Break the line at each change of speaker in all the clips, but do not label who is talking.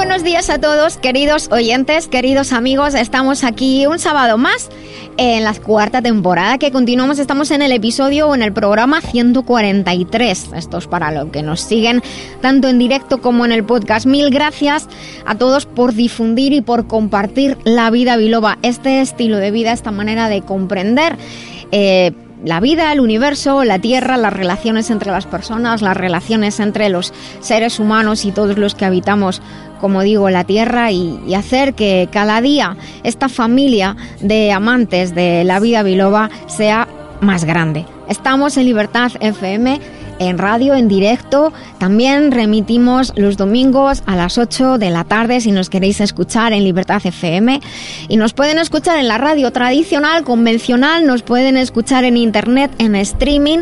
Buenos días a todos, queridos oyentes, queridos amigos. Estamos aquí un sábado más en la cuarta temporada que continuamos. Estamos en el episodio o en el programa 143. Esto es para los que nos siguen tanto en directo como en el podcast. Mil gracias a todos por difundir y por compartir la vida biloba, este estilo de vida, esta manera de comprender. Eh, la vida, el universo, la tierra, las relaciones entre las personas, las relaciones entre los seres humanos y todos los que habitamos, como digo, la tierra y, hacer que cada día esta familia de amantes de la vida biloba sea más grande. Estamos en Libertad FM en radio, en directo. También remitimos los domingos a las 8 de la tarde si nos queréis escuchar en Libertad FM. Y nos pueden escuchar en la radio tradicional, convencional, nos pueden escuchar en internet, en streaming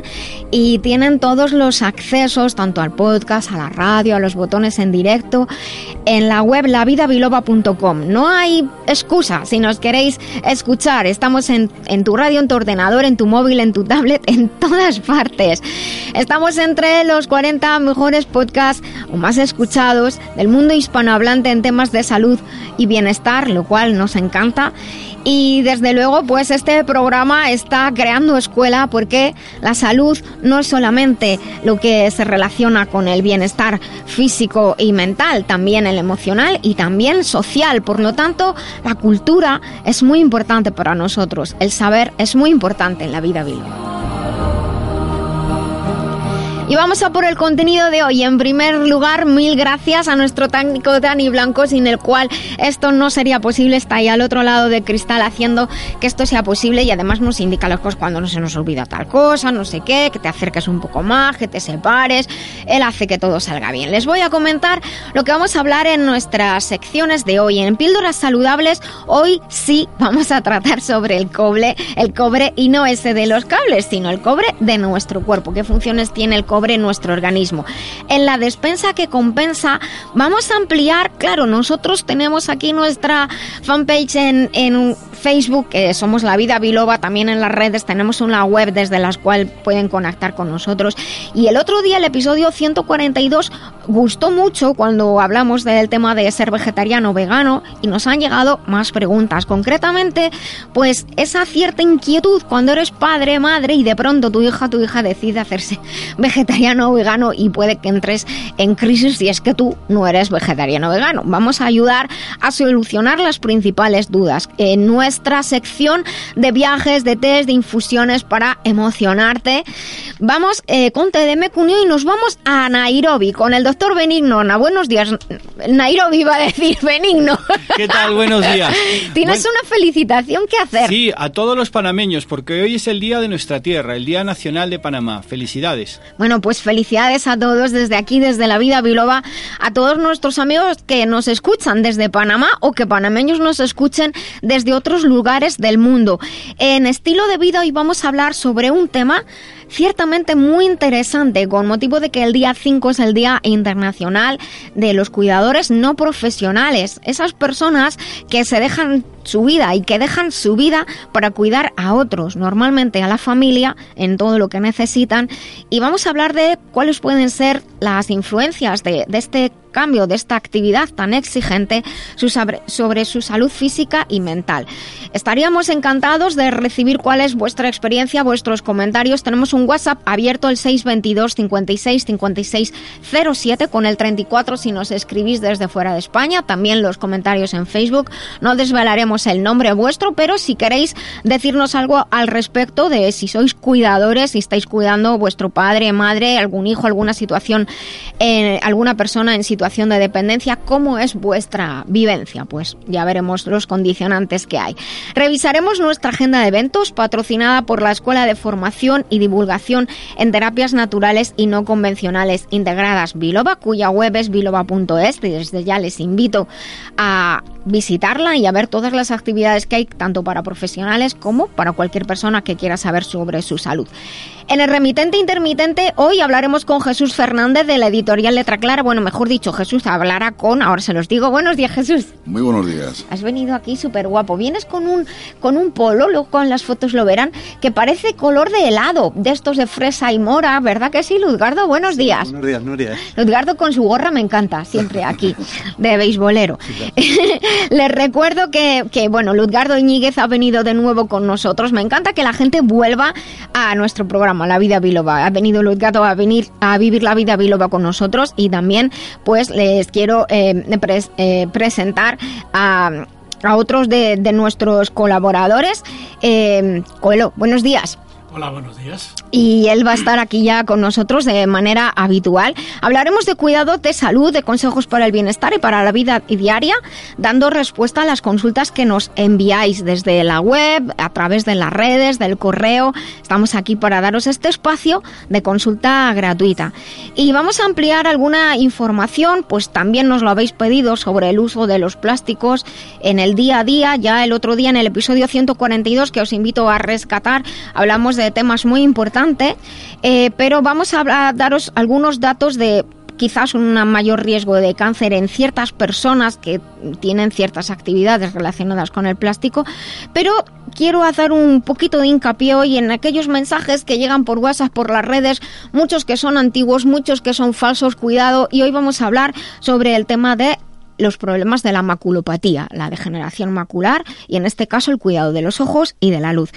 y tienen todos los accesos tanto al podcast, a la radio, a los botones en directo en la web lavidabiloba.com. No hay excusa si nos queréis escuchar. Estamos en, en tu radio, en tu ordenador, en tu móvil, en tu tablet, en todas partes. Estamos entre los 40 mejores podcasts o más escuchados del mundo hispanohablante en temas de salud y bienestar, lo cual nos encanta. Y desde luego, pues este programa está creando escuela porque la salud no es solamente lo que se relaciona con el bienestar físico y mental, también el emocional y también social. Por lo tanto, la cultura es muy importante para nosotros. El saber es muy importante en la vida viva. Y vamos a por el contenido de hoy. En primer lugar, mil gracias a nuestro técnico Dani Blanco, sin el cual esto no sería posible. Está ahí al otro lado de cristal haciendo que esto sea posible y además nos indica las cosas cuando no se nos olvida tal cosa, no sé qué, que te acerques un poco más, que te separes. Él hace que todo salga bien. Les voy a comentar lo que vamos a hablar en nuestras secciones de hoy. En Píldoras Saludables, hoy sí vamos a tratar sobre el cobre, el cobre y no ese de los cables, sino el cobre de nuestro cuerpo. ¿Qué funciones tiene el cobre? Nuestro organismo. En la despensa que compensa vamos a ampliar, claro, nosotros tenemos aquí nuestra fanpage en, en Facebook, que somos La Vida Biloba, también en las redes tenemos una web desde la cual pueden conectar con nosotros. Y el otro día, el episodio 142, gustó mucho cuando hablamos del tema de ser vegetariano o vegano y nos han llegado más preguntas. Concretamente, pues esa cierta inquietud cuando eres padre, madre y de pronto tu hija, tu hija decide hacerse vegetariano o vegano y puede que entres en crisis si es que tú no eres vegetariano o vegano. Vamos a ayudar a solucionar las principales dudas. En nuestra sección de viajes, de test, de infusiones para emocionarte, vamos eh, con TDM Cunio y nos vamos a Nairobi con el doctor Benigno. buenos días. Nairobi iba a decir Benigno.
¿Qué tal? Buenos días.
Tienes una felicitación que hacer.
Sí, a todos los panameños, porque hoy es el día de nuestra tierra, el Día Nacional de Panamá. Felicidades.
Bueno, pues felicidades a todos desde aquí, desde la vida biloba, a todos nuestros amigos que nos escuchan desde Panamá o que panameños nos escuchen desde otros lugares del mundo. En estilo de vida hoy vamos a hablar sobre un tema ciertamente muy interesante con motivo de que el día 5 es el Día Internacional de los Cuidadores No Profesionales. Esas personas que se dejan su vida y que dejan su vida para cuidar a otros, normalmente a la familia, en todo lo que necesitan. Y vamos a hablar de cuáles pueden ser las influencias de, de este cambio de esta actividad tan exigente sobre, su salud física y mental. Estaríamos encantados de recibir cuál es vuestra experiencia, vuestros comentarios. Tenemos un WhatsApp abierto el 622 56 56 07 con el 34 si nos escribís desde fuera de España. También los comentarios en Facebook. No desvelaremos el nombre vuestro, pero si queréis decirnos algo al respecto de si sois cuidadores, si estáis cuidando vuestro padre, madre, algún hijo, alguna situación, eh, alguna persona en situación de dependencia, ¿cómo es vuestra vivencia? Pues ya veremos los condicionantes que hay. Revisaremos nuestra agenda de eventos patrocinada por la Escuela de Formación y Divulgación en Terapias Naturales y No Convencionales Integradas Biloba, cuya web es biloba.es y desde ya les invito a visitarla y a ver todas las actividades que hay, tanto para profesionales como para cualquier persona que quiera saber sobre su salud. En el remitente intermitente, hoy hablaremos con Jesús Fernández de la editorial Letra Clara. Bueno, mejor dicho, Jesús hablará con, ahora se los digo, buenos días Jesús.
Muy buenos días.
Has venido aquí súper guapo. Vienes con un, con un polo, luego con las fotos lo verán, que parece color de helado, de estos de fresa y mora, ¿verdad que sí, Luzgardo? Buenos días.
Buenos días, Nuria.
Luzgardo con su gorra me encanta, siempre aquí, de beisbolero. Les recuerdo que, que, bueno, Luzgardo Iñiguez ha venido de nuevo con nosotros. Me encanta que la gente vuelva a nuestro programa la vida biloba. Ha venido Gato a venir a vivir la vida biloba con nosotros y también pues les quiero eh, eh, presentar a, otros de, nuestros colaboradores. Eh, Coelho, buenos días.
Hola, buenos días.
Y él va a estar aquí ya con nosotros de manera habitual. Hablaremos de cuidado de salud, de consejos para el bienestar y para la vida diaria, dando respuesta a las consultas que nos enviáis desde la web, a través de las redes, del correo. Estamos aquí para daros este espacio de consulta gratuita. Y vamos a ampliar alguna información, pues también nos lo habéis pedido sobre el uso de los plásticos en el día a día. Ya el otro día en el episodio 142 que os invito a rescatar, hablamos de temas muy importantes, eh, pero vamos a, daros algunos datos de quizás un mayor riesgo de cáncer en ciertas personas que tienen ciertas actividades relacionadas con el plástico, pero quiero hacer un poquito de hincapié hoy en aquellos mensajes que llegan por WhatsApp, por las redes, muchos que son antiguos, muchos que son falsos, cuidado, y hoy vamos a hablar sobre el tema de los problemas de la maculopatía, la degeneración macular y en este caso el cuidado de los ojos y de la luz.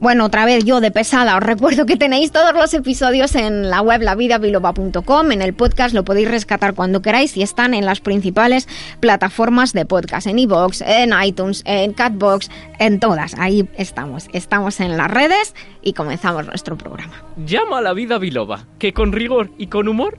Bueno, otra vez yo de pesada, os recuerdo que tenéis todos los episodios en la web lavidabiloba.com, en el podcast lo podéis rescatar cuando queráis y están en las principales plataformas de podcast, en iVoox, en iTunes, en Catbox, en todas. Ahí estamos, estamos en las redes y comenzamos nuestro programa.
Llama a la vida biloba, que con rigor y con humor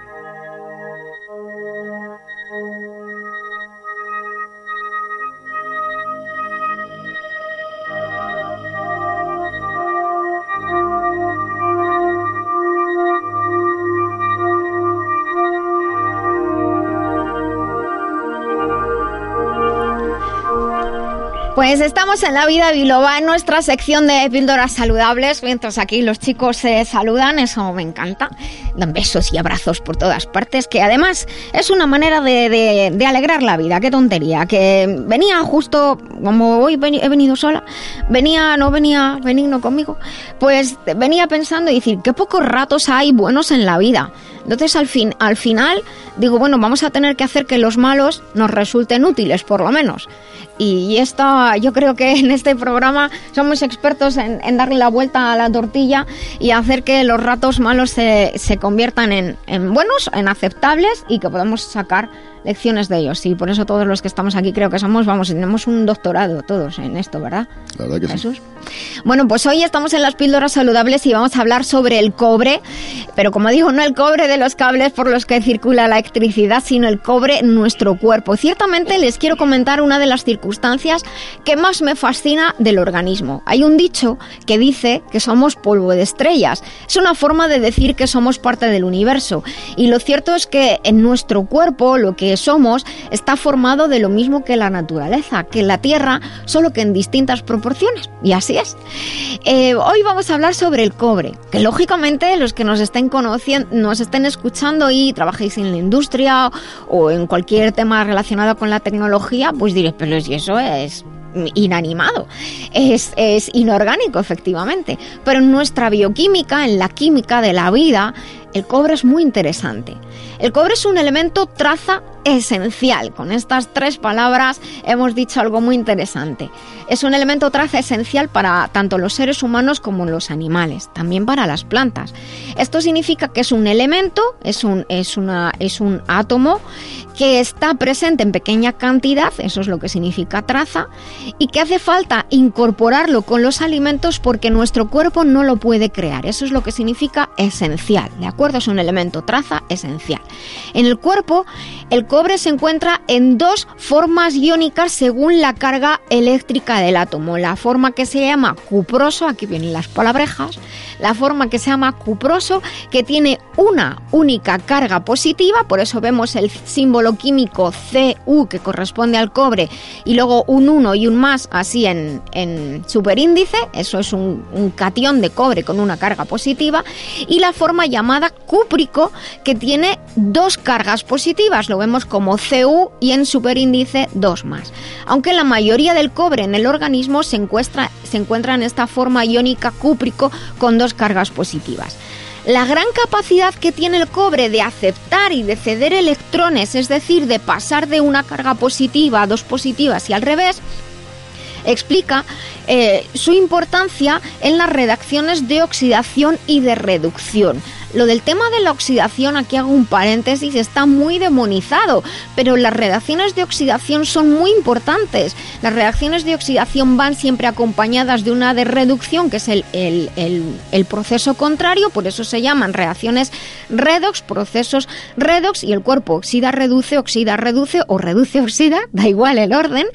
Pues estamos en la vida biloba, en nuestra sección de píldoras saludables, mientras aquí los chicos se saludan, eso me encanta. Dan besos y abrazos por todas partes, que además es una manera de, alegrar la vida, qué tontería. Que venía justo, como hoy he venido sola, venía, no venía benigno conmigo, pues venía pensando y decir, qué pocos ratos hay buenos en la vida. Entonces al, fin, al final digo, bueno, vamos a tener que hacer que los malos nos resulten útiles, por lo menos. Y esto, yo creo que en este programa somos expertos en, darle la vuelta a la tortilla y hacer que los ratos malos se, se conviertan en, en buenos, en aceptables y que podamos sacar lecciones de ellos. Y por eso todos los que estamos aquí creo que somos, vamos, tenemos un doctorado todos en esto, ¿verdad?
La verdad que
Jesús. Bueno, pues hoy estamos en las píldoras saludables y vamos a hablar sobre el cobre, pero como digo, no el cobre de los cables por los que circula la electricidad, sino el cobre en nuestro cuerpo. Ciertamente les quiero comentar una de las circunstancias que más me fascina del organismo. Hay un dicho que dice que somos polvo de estrellas. Es una forma de decir que somos parte del universo. Y lo cierto es que en nuestro cuerpo lo que somos está formado de lo mismo que la naturaleza, que la Tierra, solo que en distintas proporciones. Y así es. Eh, hoy vamos a hablar sobre el cobre, que lógicamente los que nos estén conociendo, nos estén escuchando y trabajéis en la industria o en cualquier tema relacionado con la tecnología, pues diréis, pero si eso es inanimado, es, es, inorgánico efectivamente, pero en nuestra bioquímica, en la química de la vida, el cobre es muy interesante. El cobre es un elemento traza esencial. Con estas tres palabras hemos dicho algo muy interesante. Es un elemento traza esencial para tanto los seres humanos como los animales, también para las plantas. Esto significa que es un elemento, es un, es una, es un átomo que está presente en pequeña cantidad, eso es lo que significa traza, y que hace falta incorporarlo con los alimentos porque nuestro cuerpo no lo puede crear. Eso es lo que significa esencial, ¿de acuerdo? Es un elemento traza esencial. En el cuerpo, el cobre se encuentra en dos formas iónicas según la carga eléctrica del átomo. La forma que se llama cuproso, aquí vienen las palabrejas, la forma que se llama cuproso, que tiene una única carga positiva, por eso vemos el símbolo químico Cu que corresponde al cobre, y luego un 1 y un más así en, en superíndice, eso es un, catión de cobre con una carga positiva, y la forma llamada cúprico, que tiene dos cargas positivas, lo vemos como Cu y en superíndice 2 más. Aunque la mayoría del cobre en el organismo se encuentra, se encuentra en esta forma iónica cúprico con dos cargas positivas. La gran capacidad que tiene el cobre de aceptar y de ceder electrones, es decir, de pasar de una carga positiva a dos positivas y al revés, explica eh, su importancia en las reacciones de oxidación y de reducción. Lo del tema de la oxidación, aquí hago un paréntesis, está muy demonizado, pero las reacciones de oxidación son muy importantes. Las reacciones de oxidación van siempre acompañadas de una de reducción, que es el, el proceso contrario, por eso se llaman reacciones redox, procesos redox, y el cuerpo oxida, reduce, oxida, reduce o reduce, oxida, da igual el orden.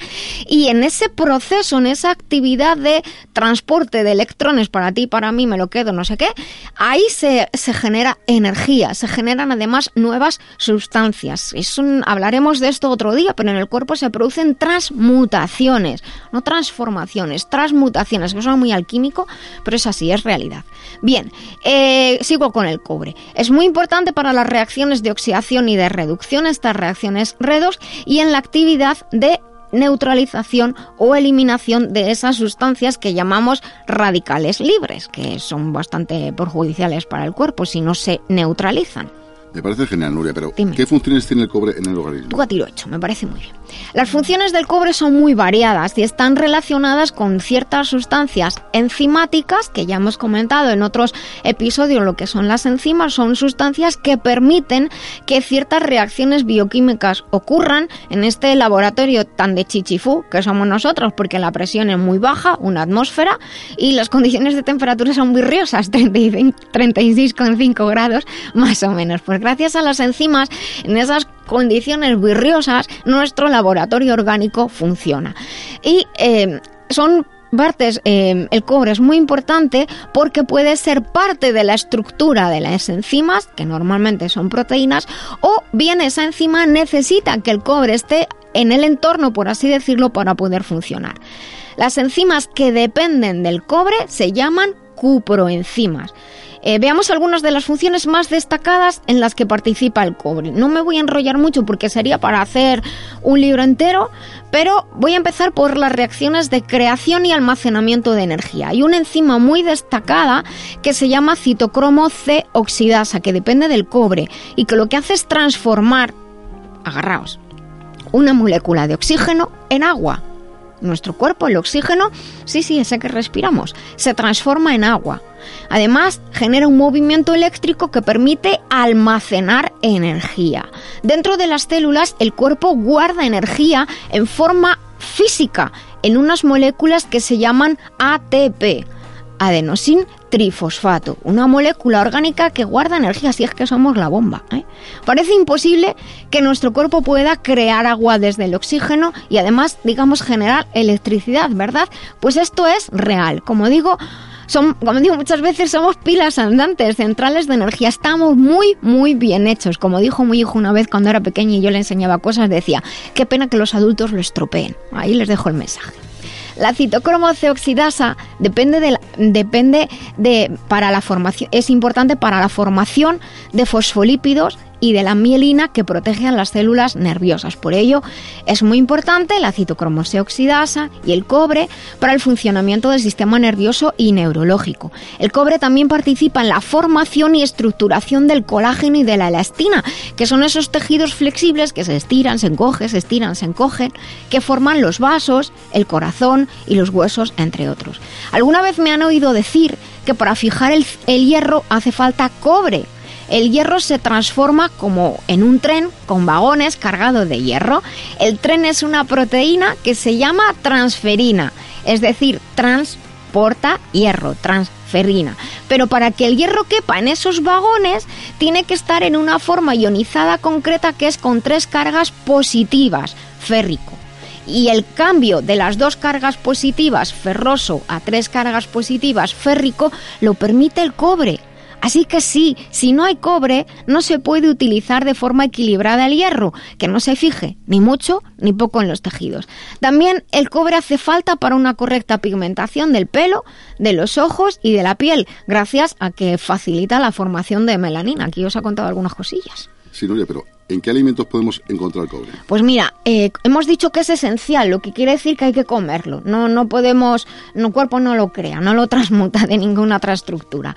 Y en ese proceso, en esa actividad de transporte de electrones para ti, para mí, me lo quedo, no sé qué, ahí se, se genera energía, se generan además nuevas sustancias. Es hablaremos de esto otro día, pero en el cuerpo se producen transmutaciones, no transformaciones, transmutaciones, que son muy alquímico, pero es así, es realidad. Bien, eh, sigo con el cobre. Es muy importante para las reacciones de oxidación y de reducción, estas reacciones redox, y en la actividad de neutralización o eliminación de esas sustancias que llamamos radicales libres, que son bastante perjudiciales para el cuerpo si no se neutralizan.
Me parece genial, Nuria, pero ¿qué funciones tiene el cobre en el organismo?
Tú a tiro hecho, me parece muy bien. Las funciones del cobre son muy variadas y están relacionadas con ciertas sustancias enzimáticas que ya hemos comentado en otros episodios. Lo que son las enzimas son sustancias que permiten que ciertas reacciones bioquímicas ocurran en este laboratorio tan de chichifú que somos nosotros, porque la presión es muy baja, una atmósfera, y las condiciones de temperatura son muy riosas, 36,5 grados más o menos. Pues gracias a las enzimas, en esas condiciones virriosas, nuestro laboratorio orgánico funciona. Y eh, son partes, eh, el cobre es muy importante porque puede ser parte de la estructura de las enzimas, que normalmente son proteínas, o bien esa enzima necesita que el cobre esté en el entorno, por así decirlo, para poder funcionar. Las enzimas que dependen del cobre se llaman cuproenzimas. Eh, veamos algunas de las funciones más destacadas en las que participa el cobre. No me voy a enrollar mucho porque sería para hacer un libro entero, pero voy a empezar por las reacciones de creación y almacenamiento de energía. Hay una enzima muy destacada que se llama citocromo C oxidasa, que depende del cobre y que lo que hace es transformar, agarraos, una molécula de oxígeno en agua. Nuestro cuerpo, el oxígeno, sí, sí, ese que respiramos, se transforma en agua. Además, genera un movimiento eléctrico que permite almacenar energía. Dentro de las células, el cuerpo guarda energía en forma física en unas moléculas que se llaman ATP, adenosin trifosfato, una molécula orgánica que guarda energía, si es que somos la bomba. ¿eh? Parece imposible que nuestro cuerpo pueda crear agua desde el oxígeno y además, digamos, generar electricidad, ¿verdad? Pues esto es real. Como digo, son, como digo muchas veces, somos pilas andantes, centrales de energía. Estamos muy, muy bien hechos. Como dijo mi hijo una vez cuando era pequeño y yo le enseñaba cosas, decía, qué pena que los adultos lo estropeen. Ahí les dejo el mensaje. La citocromo C oxidasa depende de, depende de para la formación es importante para la formación de fosfolípidos y de la mielina que protege a las células nerviosas. Por ello, es muy importante la citocromose oxidasa y el cobre para el funcionamiento del sistema nervioso y neurológico. El cobre también participa en la formación y estructuración del colágeno y de la elastina, que son esos tejidos flexibles que se estiran, se encogen, se estiran, se encogen, que forman los vasos, el corazón y los huesos, entre otros. Alguna vez me han oído decir que para fijar el hierro hace falta cobre el hierro se transforma como en un tren con vagones cargado de hierro. El tren es una proteína que se llama transferina, es decir, trans aporta hierro, transferrina. Pero para que el hierro quepa en esos vagones, tiene que estar en una forma ionizada concreta que es con tres cargas positivas, férrico. Y el cambio de las dos cargas positivas ferroso a tres cargas positivas férrico lo permite el cobre. Así que sí, si no hay cobre, no se puede utilizar de forma equilibrada el hierro, que no se fije ni mucho ni poco en los tejidos. También el cobre hace falta para una correcta pigmentación del pelo, de los ojos y de la piel, gracias a que facilita la formación de melanina. Aquí os ha contado algunas cosillas.
Sí, Nuria, pero ¿en qué alimentos podemos encontrar cobre?
Pues mira, eh, hemos dicho que es esencial, lo que quiere decir que hay que comerlo. No, no podemos, el cuerpo no lo crea, no lo transmuta de ninguna otra estructura.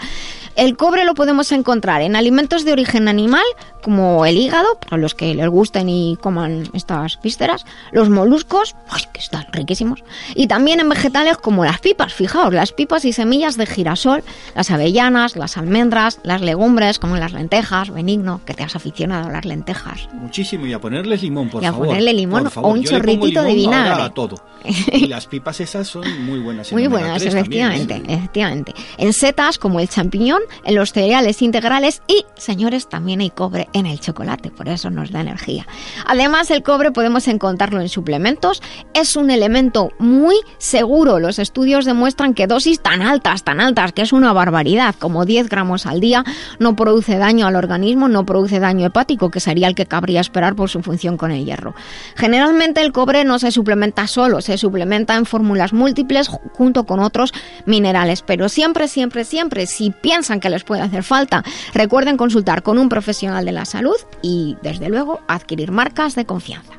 El cobre lo podemos encontrar en alimentos de origen animal, como el hígado, para los que les gusten y coman estas vísceras, los moluscos, que están riquísimos, y también en vegetales como las pipas, fijaos, las pipas y semillas de girasol, las avellanas, las almendras, las legumbres, como las lentejas, benigno, que te has aficionado a las lentejas.
Muchísimo, y a ponerles limón, por
y a
favor.
ponerle limón o un chorritito de vinagre.
A todo. Y las pipas esas son muy buenas.
muy buenas, efectivamente, también, efectivamente. En setas como el champiñón, en los cereales integrales y, señores, también hay cobre en el chocolate, por eso nos da energía. Además, el cobre podemos encontrarlo en suplementos, es un elemento muy seguro. Los estudios demuestran que dosis tan altas, tan altas, que es una barbaridad, como 10 gramos al día, no produce daño al organismo, no produce daño hepático, que sería el que cabría esperar por su función con el hierro. Generalmente el cobre no se suplementa solo, se suplementa en fórmulas múltiples junto con otros minerales, pero siempre, siempre, siempre, si que les puede hacer falta, recuerden consultar con un profesional de la salud y, desde luego, adquirir marcas de confianza.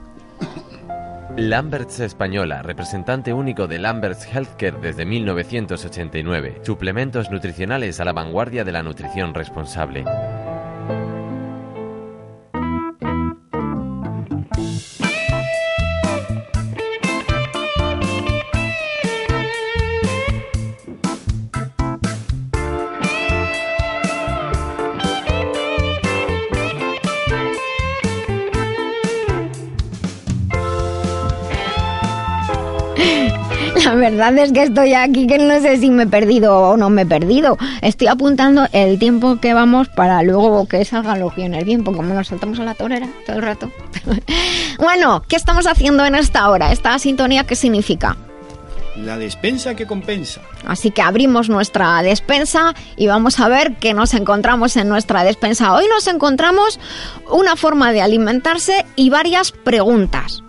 Lamberts Española, representante único de Lamberts Healthcare desde 1989. Suplementos nutricionales a la vanguardia de la nutrición responsable.
Verdad es que estoy aquí que no sé si me he perdido o no me he perdido. Estoy apuntando el tiempo que vamos para luego que salgan los guiones bien, porque como nos saltamos a la torera todo el rato. bueno, ¿qué estamos haciendo en esta hora? ¿Esta sintonía qué significa?
La despensa que compensa.
Así que abrimos nuestra despensa y vamos a ver qué nos encontramos en nuestra despensa. Hoy nos encontramos una forma de alimentarse y varias preguntas.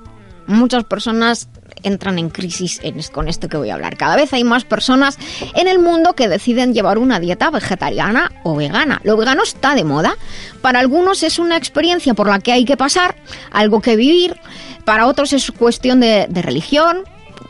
Muchas personas entran en crisis con esto que voy a hablar. Cada vez hay más personas en el mundo que deciden llevar una dieta vegetariana o vegana. Lo vegano está de moda. Para algunos es una experiencia por la que hay que pasar, algo que vivir. Para otros es cuestión de, de religión,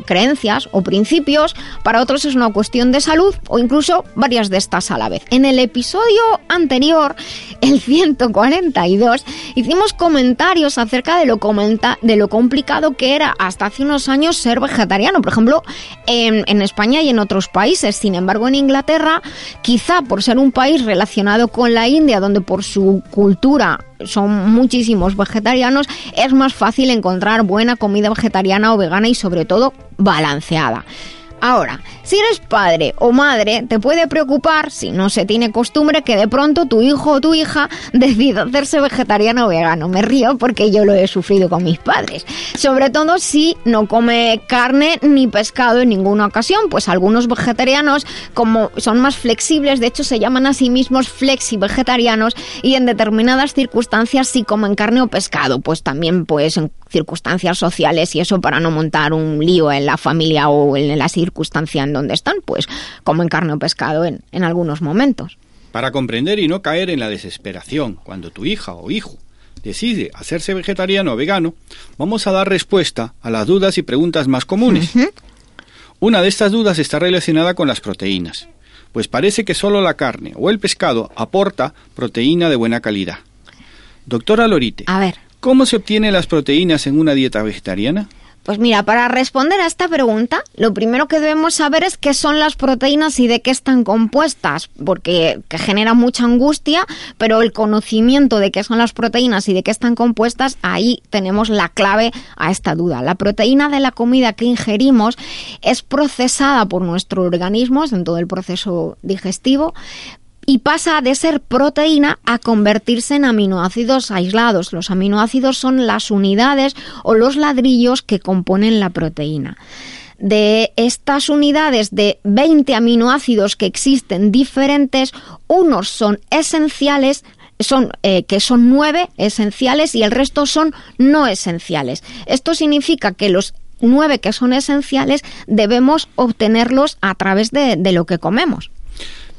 creencias o principios, para otros es una cuestión de salud o incluso varias de estas a la vez. En el episodio anterior, el 142, hicimos comentarios acerca de lo, comenta de lo complicado que era hasta hace unos años ser vegetariano, por ejemplo, en, en España y en otros países. Sin embargo, en Inglaterra, quizá por ser un país relacionado con la India, donde por su cultura son muchísimos vegetarianos, es más fácil encontrar buena comida vegetariana o vegana y sobre todo balanceada. Ahora, si eres padre o madre, te puede preocupar, si no se tiene costumbre, que de pronto tu hijo o tu hija decida hacerse vegetariano o vegano. Me río porque yo lo he sufrido con mis padres. Sobre todo si no come carne ni pescado en ninguna ocasión, pues algunos vegetarianos, como son más flexibles, de hecho se llaman a sí mismos flexi-vegetarianos y en determinadas circunstancias sí comen carne o pescado, pues también pues circunstancias sociales y eso para no montar un lío en la familia o en la circunstancia en donde están, pues comen carne o pescado en, en algunos momentos.
Para comprender y no caer en la desesperación cuando tu hija o hijo decide hacerse vegetariano o vegano, vamos a dar respuesta a las dudas y preguntas más comunes. Una de estas dudas está relacionada con las proteínas, pues parece que solo la carne o el pescado aporta proteína de buena calidad. Doctora Lorite,
a ver.
¿Cómo se obtienen las proteínas en una dieta vegetariana?
Pues mira, para responder a esta pregunta, lo primero que debemos saber es qué son las proteínas y de qué están compuestas, porque que genera mucha angustia, pero el conocimiento de qué son las proteínas y de qué están compuestas, ahí tenemos la clave a esta duda. La proteína de la comida que ingerimos es procesada por nuestro organismo en todo el proceso digestivo, y pasa de ser proteína a convertirse en aminoácidos aislados. Los aminoácidos son las unidades o los ladrillos que componen la proteína. De estas unidades de 20 aminoácidos que existen diferentes, unos son esenciales, son, eh, que son nueve esenciales y el resto son no esenciales. Esto significa que los nueve que son esenciales debemos obtenerlos a través de lo que comemos.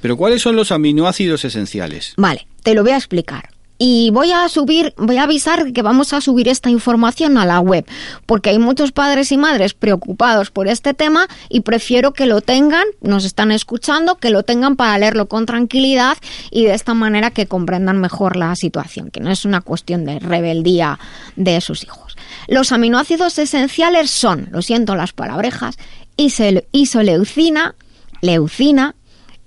Pero ¿cuáles son los aminoácidos esenciales?
Vale, te lo voy a explicar. Y voy a subir, voy a avisar que vamos a subir esta información a la web, porque hay muchos padres y madres preocupados por este tema y prefiero que lo tengan, nos están escuchando, que lo tengan para leerlo con tranquilidad y de esta manera que comprendan mejor la situación, que no es una cuestión de rebeldía de sus hijos. Los aminoácidos esenciales son, lo siento las palabrejas, isoleucina, leucina,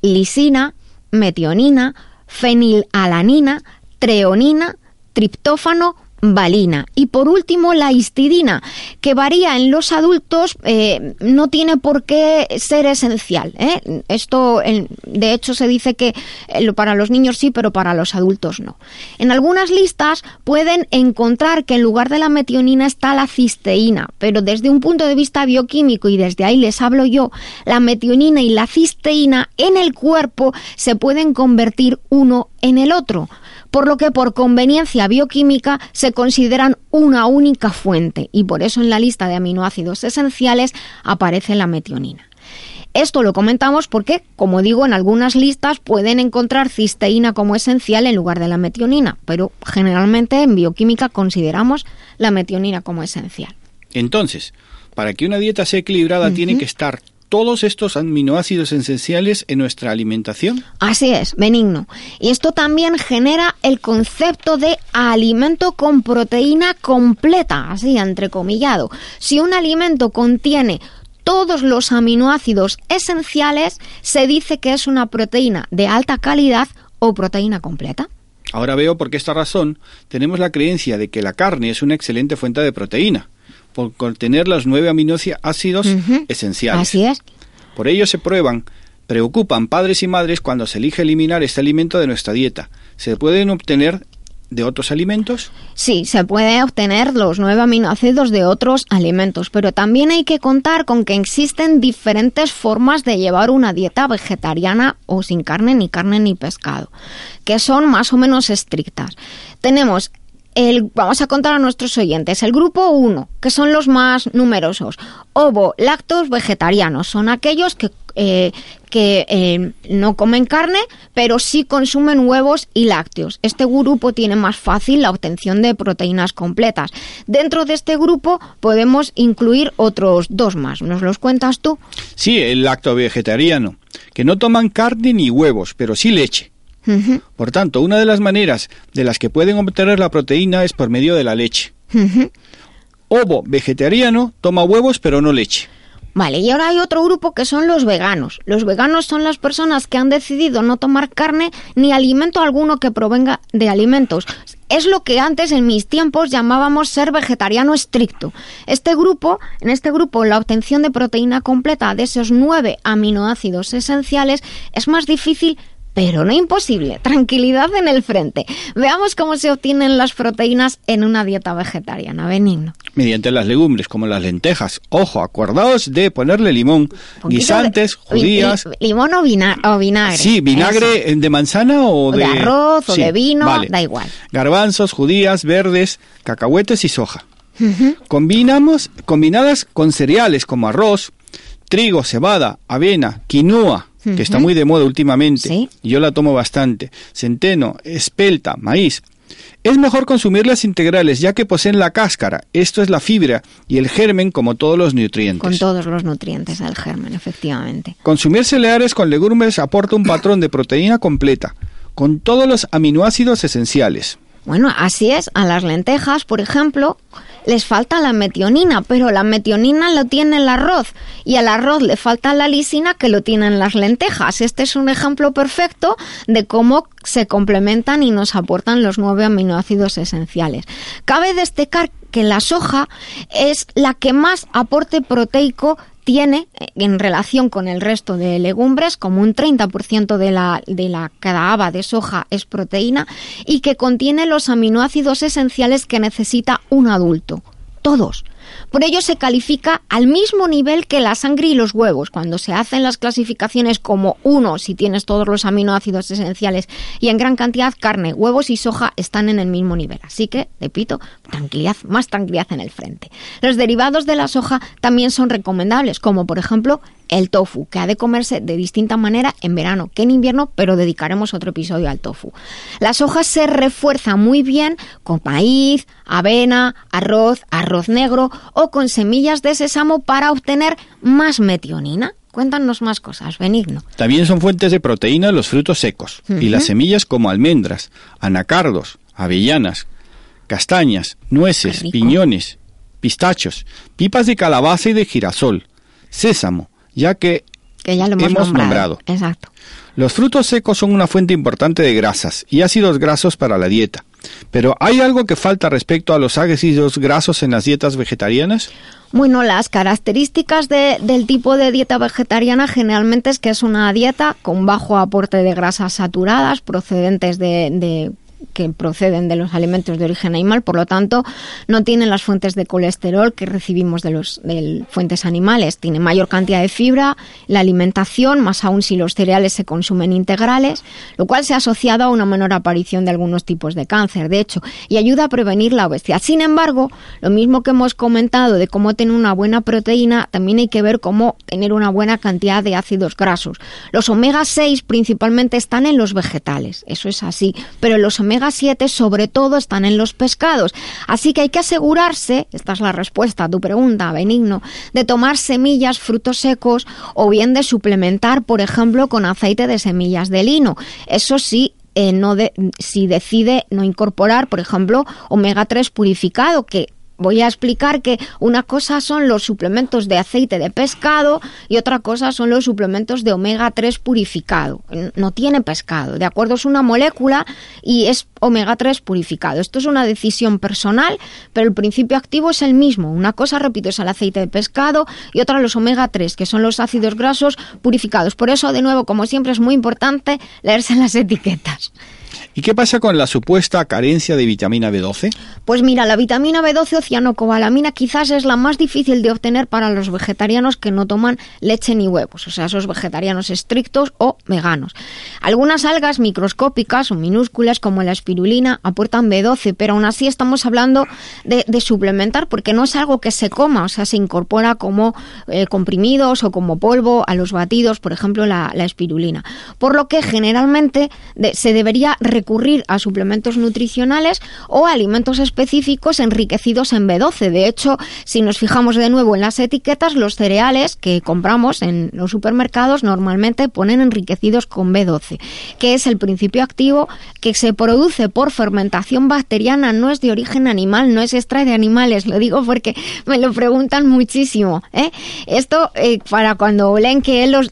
lisina, metionina, fenilalanina, treonina, triptófano, valina. Y por último, la histidina, que varía en los adultos, eh, no tiene por qué ser esencial. ¿eh? Esto, de hecho, se dice que eh, para los niños sí, pero para los adultos no. En algunas listas pueden encontrar que en lugar de la metionina está la cisteína, pero desde un punto de vista bioquímico, y desde ahí les hablo yo, la metionina y la cisteína en el cuerpo se pueden convertir uno en el otro por lo que por conveniencia bioquímica se consideran una única fuente y por eso en la lista de aminoácidos esenciales aparece la metionina. Esto lo comentamos porque, como digo, en algunas listas pueden encontrar cisteína como esencial en lugar de la metionina, pero generalmente en bioquímica consideramos la metionina como esencial.
Entonces, para que una dieta sea equilibrada tiene que estar todos estos aminoácidos esenciales en nuestra alimentación?
Así es, benigno. Y esto también genera el concepto de alimento con proteína completa, así entrecomillado. Si un alimento contiene todos los aminoácidos esenciales, se dice que es una proteína de alta calidad o proteína completa.
Ahora veo por qué esta razón tenemos la creencia de que la carne es una excelente fuente de proteína por contener los nueve aminoácidos esenciales.
Así es.
Por ello se prueban, preocupan padres y madres cuando se elige eliminar este alimento de nuestra dieta. ¿Se pueden obtener de otros alimentos?
Sí, se puede obtener los nueve aminoácidos de otros alimentos, pero también hay que contar con que existen diferentes formas de llevar una dieta vegetariana o sin carne, ni carne, ni pescado, que son más o menos estrictas. Tenemos vamos a contar a nuestros oyentes, el grupo 1, que son los más numerosos, ovo, lactos, vegetarianos, son aquellos que, eh, que eh, no comen carne, pero sí consumen huevos y lácteos. Este grupo tiene más fácil la obtención de proteínas completas. Dentro de este grupo podemos incluir otros dos más. ¿Nos los cuentas tú?
Sí, el lacto vegetariano, que no toman carne ni huevos, pero sí leche. Por tanto, una de las maneras de las que pueden obtener la proteína es por medio de la leche. Ovo vegetariano toma huevos pero no leche.
Vale, y ahora hay otro grupo que son los veganos. Los veganos son las personas que han decidido no tomar carne ni alimento alguno que provenga de alimentos. Es lo que antes en mis tiempos llamábamos ser vegetariano estricto. Este grupo, en este grupo, la obtención de proteína completa de esos nueve aminoácidos esenciales es más difícil pero no imposible. Tranquilidad en el frente. Veamos cómo se obtienen las proteínas en una dieta vegetariana. Benigno.
Mediante las legumbres, como las lentejas. Ojo, acordaos de ponerle limón, guisantes, judías.
limón o, vinagre.
Sí, vinagre de manzana o,
de, arroz o de vino, da igual.
Garbanzos, judías, verdes, cacahuetes y soja. Combinamos, combinadas con cereales como arroz, trigo, cebada, avena, quinoa, que está muy de moda últimamente, yo la tomo bastante, centeno, espelta, maíz. Es mejor consumir las integrales ya que poseen la cáscara, esto es la fibra y el germen como todos los nutrientes.
Con todos los nutrientes al germen, efectivamente.
Consumir cereales con legumbres aporta un patrón de proteína completa, con todos los aminoácidos esenciales.
Bueno, así es, a las lentejas, por ejemplo, les falta la metionina, pero la metionina lo tiene el arroz y al arroz le falta la lisina que lo tienen las lentejas. Este es un ejemplo perfecto de cómo se complementan y nos aportan los nueve aminoácidos esenciales. Cabe destacar que la soja es la que más aporte proteico tiene en relación con el resto de legumbres, como un 30% de la, de la cada haba de soja es proteína y que contiene los aminoácidos esenciales que necesita un adulto. Todos. Por ello se califica al mismo nivel que la sangre y los huevos. Cuando se hacen las clasificaciones como uno, si tienes todos los aminoácidos esenciales y en gran cantidad, carne, huevos y soja están en el mismo nivel. Así que, repito, tranquilidad, más tranquilidad en el frente. Los derivados de la soja también son recomendables, como por ejemplo el tofu, que ha de comerse de distinta manera en verano que en invierno, pero dedicaremos otro episodio al tofu. Las hojas se refuerzan muy bien con maíz, avena, arroz, arroz negro o con semillas de sésamo para obtener más metionina. Cuéntanos más cosas, Benigno.
También son fuentes de proteína los frutos secos y las semillas como almendras, anacardos, avellanas, castañas, nueces, piñones, pistachos, pipas de calabaza y de girasol, sésamo, ya que,
ya lo hemos, nombrado. Exacto.
Los frutos secos son una fuente importante de grasas y ácidos grasos para la dieta. Pero ¿hay algo que falta respecto a los ácidos grasos en las dietas vegetarianas?
Bueno, las características del tipo de dieta vegetariana generalmente es que es una dieta con bajo aporte de grasas saturadas procedentes de que proceden de los alimentos de origen animal, por lo tanto, no tienen las fuentes de colesterol que recibimos de los de fuentes animales. Tiene mayor cantidad de fibra, la alimentación, más aún si los cereales se consumen integrales, lo cual se ha asociado a una menor aparición de algunos tipos de cáncer, de hecho, y ayuda a prevenir la obesidad. Sin embargo, lo mismo que hemos comentado de cómo tener una buena proteína, también hay que ver cómo tener una buena cantidad de ácidos grasos. Los omega 6 principalmente están en los vegetales, eso es así, pero los omega 7 sobre todo están en los pescados. Así que hay que asegurarse, esta es la respuesta a tu pregunta, Benigno, de tomar semillas, frutos secos o bien de suplementar, por ejemplo, con aceite de semillas de lino. Eso sí, eh, si decide no incorporar, por ejemplo, omega 3 purificado, que voy a explicar que una cosa son los suplementos de aceite de pescado y otra cosa son los suplementos de omega 3 purificado. No tiene pescado, ¿de acuerdo? Es una molécula y es omega 3 purificado. Esto es una decisión personal, pero el principio activo es el mismo. Una cosa, repito, es el aceite de pescado y otra los omega 3, que son los ácidos grasos purificados. Por eso, de nuevo, como siempre, es muy importante leerse las etiquetas.
¿Y qué pasa con la supuesta carencia de vitamina B12?
Pues mira, la vitamina B12 o cianocobalamina quizás es la más difícil de obtener para los vegetarianos que no toman leche ni huevos, o sea, esos vegetarianos estrictos o veganos. Algunas algas microscópicas o minúsculas como la espirulina aportan B12, pero aún así estamos hablando de, suplementar porque no es algo que se coma, o sea, se incorpora como eh, comprimidos o como polvo a los batidos, por ejemplo, la, espirulina. Por lo que generalmente se debería a suplementos nutricionales o alimentos específicos enriquecidos en B12. De hecho, si nos fijamos de nuevo en las etiquetas, los cereales que compramos en los supermercados normalmente ponen enriquecidos con B12, que es el principio activo que se produce por fermentación bacteriana, no es de origen animal, no es extrae de animales, lo digo porque me lo preguntan muchísimo. ¿eh? Esto eh, para cuando leen que los,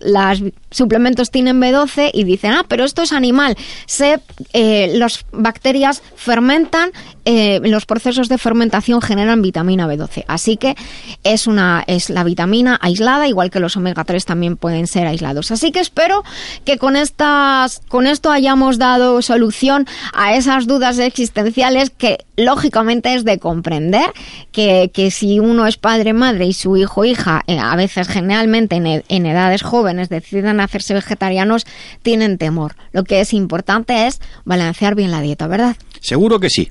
suplementos tienen B12 y dicen, ah, pero esto es animal. Eh, las bacterias fermentan, eh, los procesos de fermentación generan vitamina B12. Así que es, una, es la vitamina aislada, igual que los omega 3 también pueden ser aislados. Así que espero que con, estas, con esto hayamos dado solución a esas dudas existenciales que lógicamente es de comprender que, que si uno es padre, madre y su hijo hija, eh, a veces generalmente en, en edades jóvenes deciden hacerse vegetarianos tienen temor. Lo que es importante es balancear bien la dieta, ¿verdad?
Seguro que sí.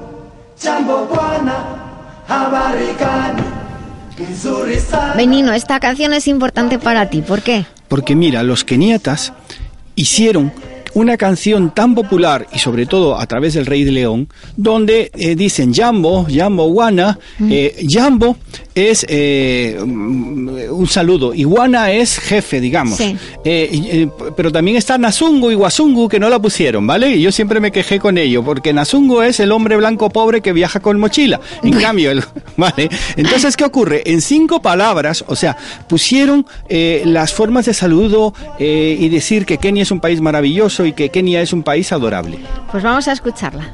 Benino, esta canción es importante para ti. ¿Por qué?
Porque mira, los keniatas hicieron una canción tan popular y sobre todo a través del Rey de León, donde eh, dicen Jambo, Jambo Wana, eh, Jambo es eh, un saludo y Wana es jefe, digamos. pero también está Nasungu y Wasungu que no la pusieron, ¿vale? Y yo siempre me quejé con ello, porque Nasungu es el hombre blanco pobre que viaja con mochila. En cambio, el, ¿vale? Entonces, ¿qué ocurre? En cinco palabras, o sea, pusieron las formas de saludo y decir que Kenia es un país maravilloso, y que Kenia es un país adorable.
Pues vamos a escucharla.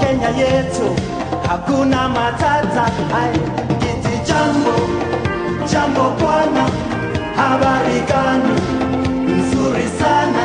Kenya yetu hakuna matata. Ai kiti jambo jambo bwana habari gani? Nzuri sana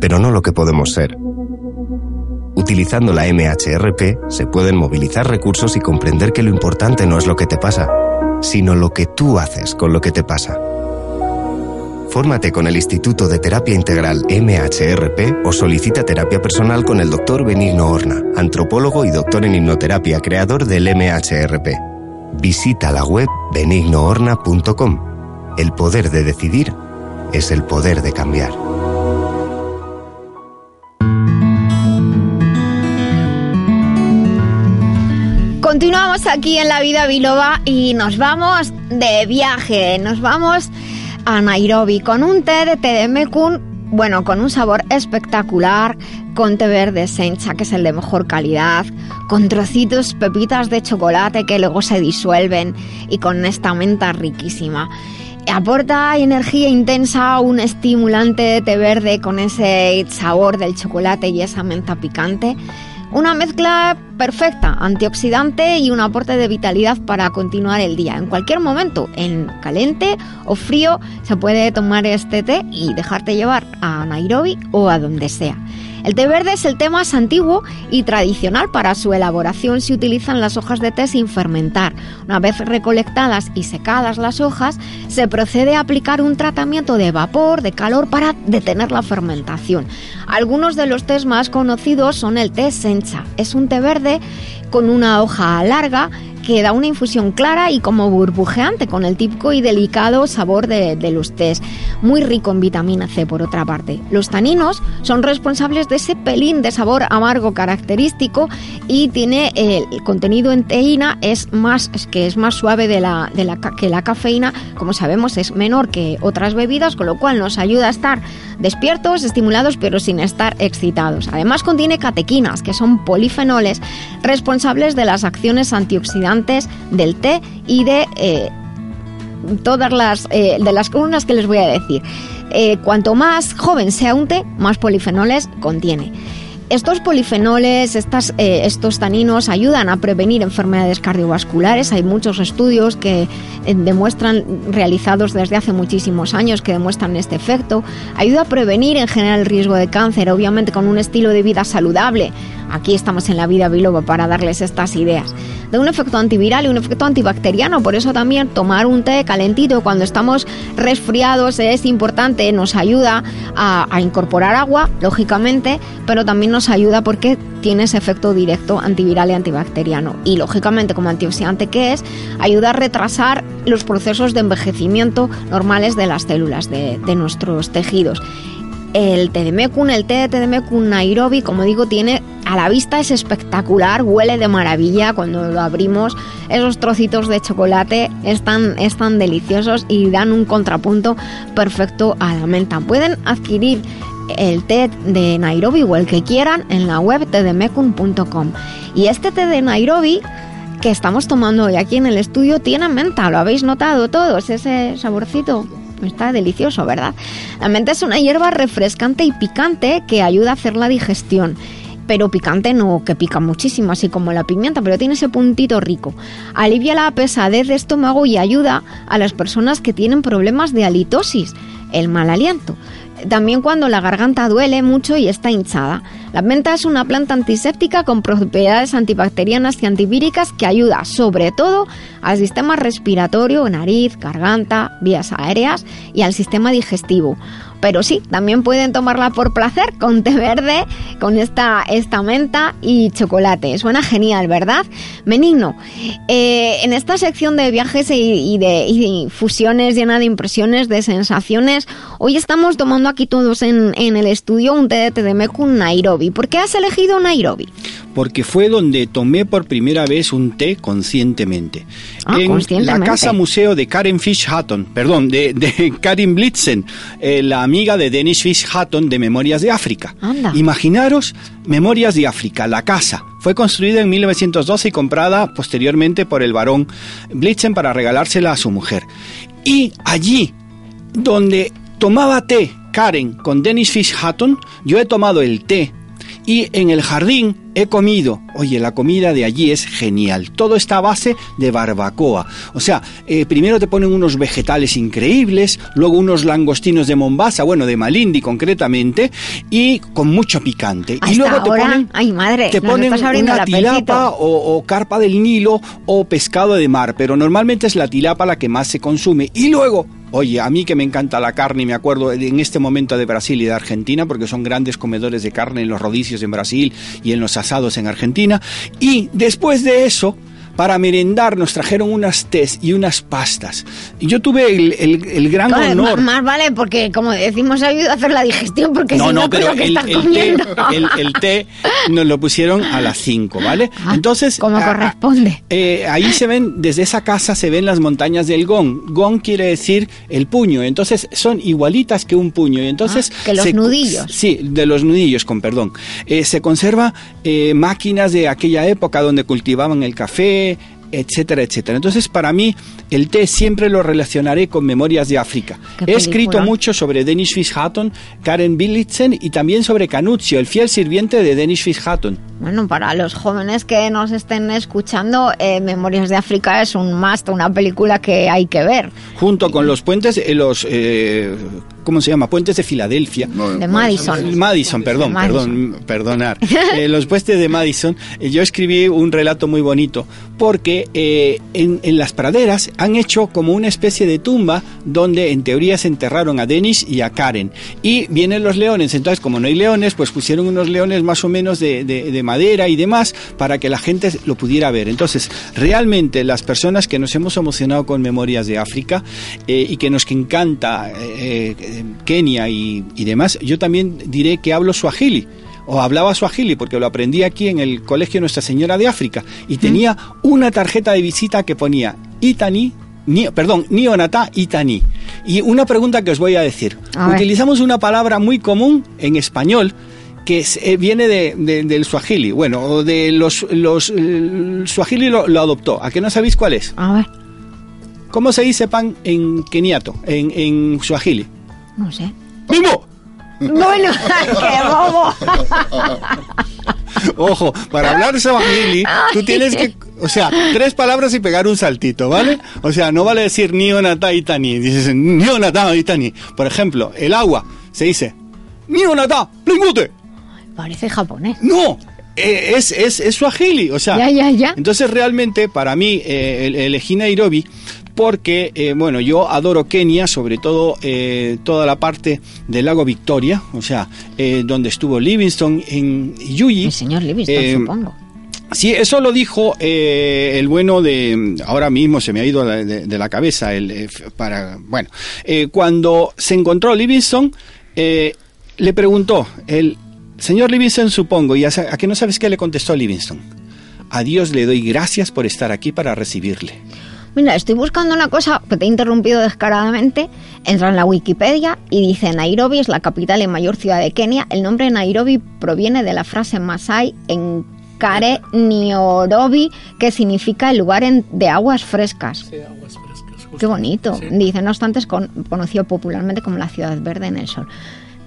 pero no lo que podemos ser. Utilizando la MHRP se pueden movilizar recursos y comprender que lo importante no es lo que te pasa, sino lo que tú haces con lo que te pasa. Fórmate con el Instituto de Terapia Integral MHRP o solicita terapia personal con el doctor Benigno Horna, antropólogo y doctor en hipnoterapia, creador del MHRP. Visita la web benignohorna.com. El poder de decidir es el poder de cambiar.
Continuamos aquí en la vida biloba y nos vamos de viaje, nos vamos a Nairobi con un té de té de mekun, bueno, con un sabor espectacular, con té verde sencha, que es el de mejor calidad, con trocitos, pepitas de chocolate que luego se disuelven y con esta menta riquísima aporta energía intensa, un estimulante de té verde con ese sabor del chocolate y esa menta picante. Una mezcla perfecta, antioxidante y un aporte de vitalidad para continuar el día. En cualquier momento, en caliente o frío, se puede tomar este té y dejarte llevar a Nairobi o a donde sea. El té verde es el té más antiguo y tradicional. Para su elaboración se utilizan las hojas de té sin fermentar. Una vez recolectadas y secadas las hojas, se procede a aplicar un tratamiento de vapor, de calor, para detener la fermentación. Algunos de los tés más conocidos son el té sencha. Es un té verde con una hoja larga que da una infusión clara y como burbujeante con el típico y delicado sabor de, los tés. Muy rico en vitamina C por otra parte. Los taninos son responsables de ese pelín de sabor amargo característico y tiene el contenido en teína es más que es más suave de la, de la, que la cafeína, como sabemos es menor que otras bebidas, con lo cual nos ayuda a estar despiertos, estimulados, pero sin estar excitados. Además contiene catequinas, que son polifenoles responsables de las acciones antioxidantes del té y de eh, todas las eh, de las columnas que les voy a decir. Eh, cuanto más joven sea un té, más polifenoles contiene. Estos polifenoles, estos taninos ayudan a prevenir enfermedades cardiovasculares. Hay muchos estudios que demuestran, realizados desde hace muchísimos años, que demuestran este efecto. Ayuda a prevenir en general el riesgo de cáncer, obviamente con un estilo de vida saludable. Aquí estamos en la vida biloba para darles estas ideas. De un efecto antiviral y un efecto antibacteriano, por eso también tomar un té calentito cuando estamos resfriados es importante, nos ayuda a, incorporar agua, lógicamente, pero también nos ayuda porque tiene ese efecto directo antiviral y antibacteriano. Y lógicamente, como antioxidante que es, ayuda a retrasar los procesos de envejecimiento normales de las células de, nuestros tejidos. El té de mecun, el té de té de mecun Nairobi, como digo, tiene a la vista es espectacular, huele de maravilla cuando lo abrimos. Esos trocitos de chocolate están, están deliciosos y dan un contrapunto perfecto a la menta. Pueden adquirir el té de Nairobi o el que quieran en la web tedemecun.com. Y este té de Nairobi que estamos tomando hoy aquí en el estudio tiene menta, lo habéis notado todos, ese saborcito. Está delicioso, ¿verdad? La menta es una hierba refrescante y picante que ayuda a hacer la digestión pero picante no, que pica muchísimo, así como la pimienta, pero tiene ese puntito rico. Alivia la pesadez de estómago y ayuda a las personas que tienen problemas de halitosis, el mal aliento. También cuando la garganta duele mucho y está hinchada. La menta es una planta antiséptica con propiedades antibacterianas y antivíricas que ayuda sobre todo al sistema respiratorio, nariz, garganta, vías aéreas y al sistema digestivo. Pero sí, también pueden tomarla por placer con té verde, con esta, esta menta y chocolate. Suena genial, ¿verdad? Benigno, eh, en esta sección de viajes y, de, fusiones llena de impresiones, de sensaciones, hoy estamos tomando aquí todos en, en el estudio un té de Tedemecum Nairobi. ¿Por qué has elegido Nairobi?
Porque fue donde tomé por primera vez un té conscientemente.
Ah,
en
conscientemente.
la Casa Museo de Karen Fish Hatton, perdón, de, de Karin Blitzen, eh, la amiga de Dennis Fish Hatton de Memorias de África.
Anda.
Imaginaros Memorias de África, la casa. Fue construida en 1912 y comprada posteriormente por el barón Blitzen para regalársela a su mujer. Y allí, donde tomaba té Karen con Dennis Fish Hatton, yo he tomado el té y en el jardín he comido. Oye, la comida de allí es genial. Todo está a base de barbacoa. O sea, eh, primero te ponen unos vegetales increíbles, luego unos langostinos de Mombasa, bueno, de Malindi concretamente, y con mucho picante.
Hasta
y luego te
ahora,
ponen,
ay madre,
te ponen una tilapa o, o carpa del Nilo o pescado de mar, pero normalmente es la tilapa la que más se consume. Y luego Oye, a mí que me encanta la carne, y me acuerdo en este momento de Brasil y de Argentina, porque son grandes comedores de carne en los rodicios en Brasil y en los asados en Argentina. Y después de eso, para merendar nos trajeron unas tés y unas pastas. Y yo tuve el, el- el gran honor.
Más vale, porque como decimos, ayuda a hacer la digestión, porque
No,
si
no,
no,
pero
que
el,
estás
té, el, té nos lo pusieron a las 5, ¿vale?
Ah,
Entonces,
como corresponde.
eh, ahí se ven, desde esa casa se ven las montañas del Gong. Gong quiere decir el puño, entonces son igualitas que un puño. Y entonces
Ah, que los
se-
nudillos.
Sí, de los nudillos, con perdón. Eh, se conserva eh, máquinas de aquella época donde cultivaban el café, etcétera, etcétera. Entonces, para mí, el té siempre lo relacionaré con Memorias de África. He escrito mucho sobre Dennis Fish Hatton, Karen Billitsen y también sobre Canuccio, el fiel sirviente de Dennis Fish Hatton.
Bueno, para los jóvenes que nos estén escuchando, eh, Memorias de África es un must, una película que hay que ver.
junto con los puentes, eh, los, eh, ¿cómo se llama? Puentes de Filadelfia.
No,
De Madison.
Madison, perdón,
Madison.
perdón, perdonar. Eh, los puentes de Madison, eh, yo escribí un relato muy bonito porque eh, en, en las praderas han hecho como una especie de tumba donde en teoría se enterraron a Dennis y a Karen. Y vienen los leones, entonces como no hay leones, pues pusieron unos leones más o menos de, de- de madera y demás para que la gente lo pudiera ver. Entonces, realmente las personas que nos hemos emocionado con Memorias de África eh, y que nos que encanta Kenia y, y demás, yo también diré que hablo suajili o hablaba suajili porque lo aprendí aquí en el colegio Nuestra Señora de África y tenía una tarjeta de visita que ponía Itani Ni, perdón, Nionata Itani. Y una pregunta que os voy a decir.
A.
Utilizamos una palabra muy común en español que eh, viene de, de- del suajili. Bueno, o de los, los el suajili lo, lo adoptó. ¿A qué no sabéis cuál es?
A ver,
¿Cómo se dice pan en keniato, en, en suajili?
No sé.
¡Mimo!
Bueno, qué bobo.
Ojo, para hablar swahili, tú tienes que, o sea, tres palabras y pegar un saltito, ¿vale? O sea, no vale decir nionata itani, dices nionata itani. Por ejemplo, el agua se dice nionata plingute.
Parece japonés.
No, eh, es, es, es swahili, o sea.
Ya, ya, ya.
Entonces realmente para mí eh, el- elegí Nairobi porque, eh, bueno, yo adoro Kenia, sobre todo eh, toda la parte del lago Victoria, o sea, eh, donde estuvo Livingston en Yuyi.
El señor Livingston,
Eh,
supongo.
Sí, eso lo dijo eh, el bueno de. Ahora mismo se me ha ido de, de- de la cabeza. El, eh, para Bueno, eh, cuando se encontró Livingston, le preguntó, el señor Livingston, supongo, y a, ¿a que no sabes qué le contestó Livingston? A Dios le doy gracias por estar aquí para recibirle.
Mira, estoy buscando una cosa que te he interrumpido descaradamente. Entra en la Wikipedia y dice Nairobi es la capital y mayor ciudad de Kenia. El nombre Nairobi proviene de la frase masai en Kare Niorobi, que significa el lugar en- de aguas frescas.
Sí, aguas frescas. justo.
Qué bonito.
Sí.
Dice, no obstante, es con- conocido popularmente como la ciudad verde en el sol.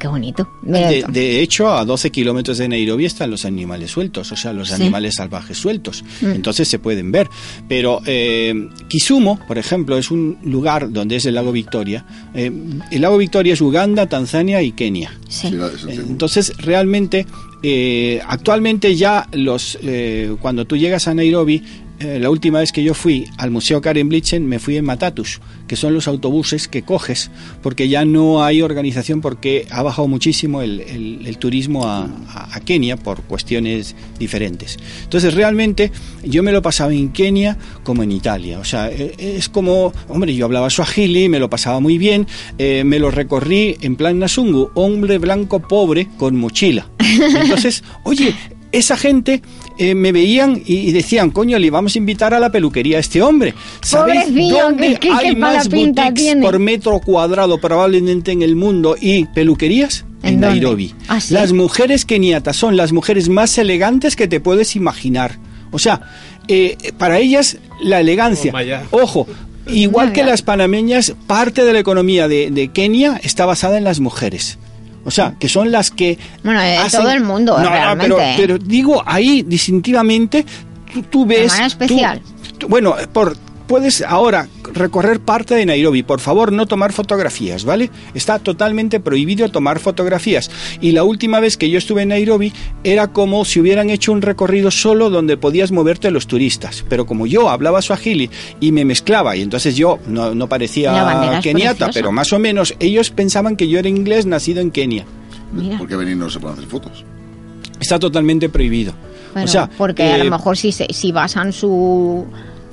Qué bonito.
De, hecho, a 12 kilómetros de Nairobi están los animales sueltos, o sea, los
Sí.
animales salvajes sueltos.
Mm.
Entonces se pueden ver. Pero eh, Kisumu, por ejemplo, es un lugar donde es el lago Victoria. Eh, el lago Victoria es Uganda, Tanzania y Kenia.
Sí.
Entonces, realmente, eh, actualmente ya los eh, cuando tú llegas a Nairobi, eh, la última vez que yo fui al Museo Karen Blitzen, me fui en Matatus, que son los autobuses que coges, porque ya no hay organización, porque ha bajado muchísimo el, el- el turismo a, a- a Kenia por cuestiones diferentes. Entonces, realmente, yo me lo pasaba en Kenia como en Italia. O sea, eh, es como, hombre, yo hablaba swahili, me lo pasaba muy bien, eh, me lo recorrí en plan Nasungu, hombre blanco pobre con mochila. Entonces, oye, esa gente eh, me veían y, y decían, coño, le vamos a invitar a la peluquería a este hombre. ¿Sabéis
Pobrecillo,
dónde
que- que- que
hay más boutiques
tiene?
por metro cuadrado probablemente en el mundo y peluquerías?
¿En?
Nairobi.
¿Ah, sí?
Las mujeres keniatas son las mujeres más elegantes que te puedes imaginar. O sea, eh, para ellas la elegancia. Ojo, igual que las panameñas, parte de la economía de, de Kenia está basada en las mujeres. O sea, que son las que...
Bueno, en todo el mundo,
No, no,
realmente,
pero,
¿eh?
pero digo, ahí distintivamente tú, tú ves...
manera
tú-
especial.
tú- bueno, por, puedes ahora recorrer parte de Nairobi. Por favor, no tomar fotografías, ¿vale? Está totalmente prohibido tomar fotografías. Y la última vez que yo estuve en Nairobi era como si hubieran hecho un recorrido solo donde podías moverte los turistas. Pero como yo hablaba swahili y me mezclaba, y entonces yo no, no parecía keniata, pero más o menos ellos pensaban que yo era inglés nacido en Kenia.
Mira.
¿Por qué venir no se pueden hacer fotos?
Está totalmente prohibido.
Pero
o sea,
porque a
eh,
lo mejor si, se- si basan su,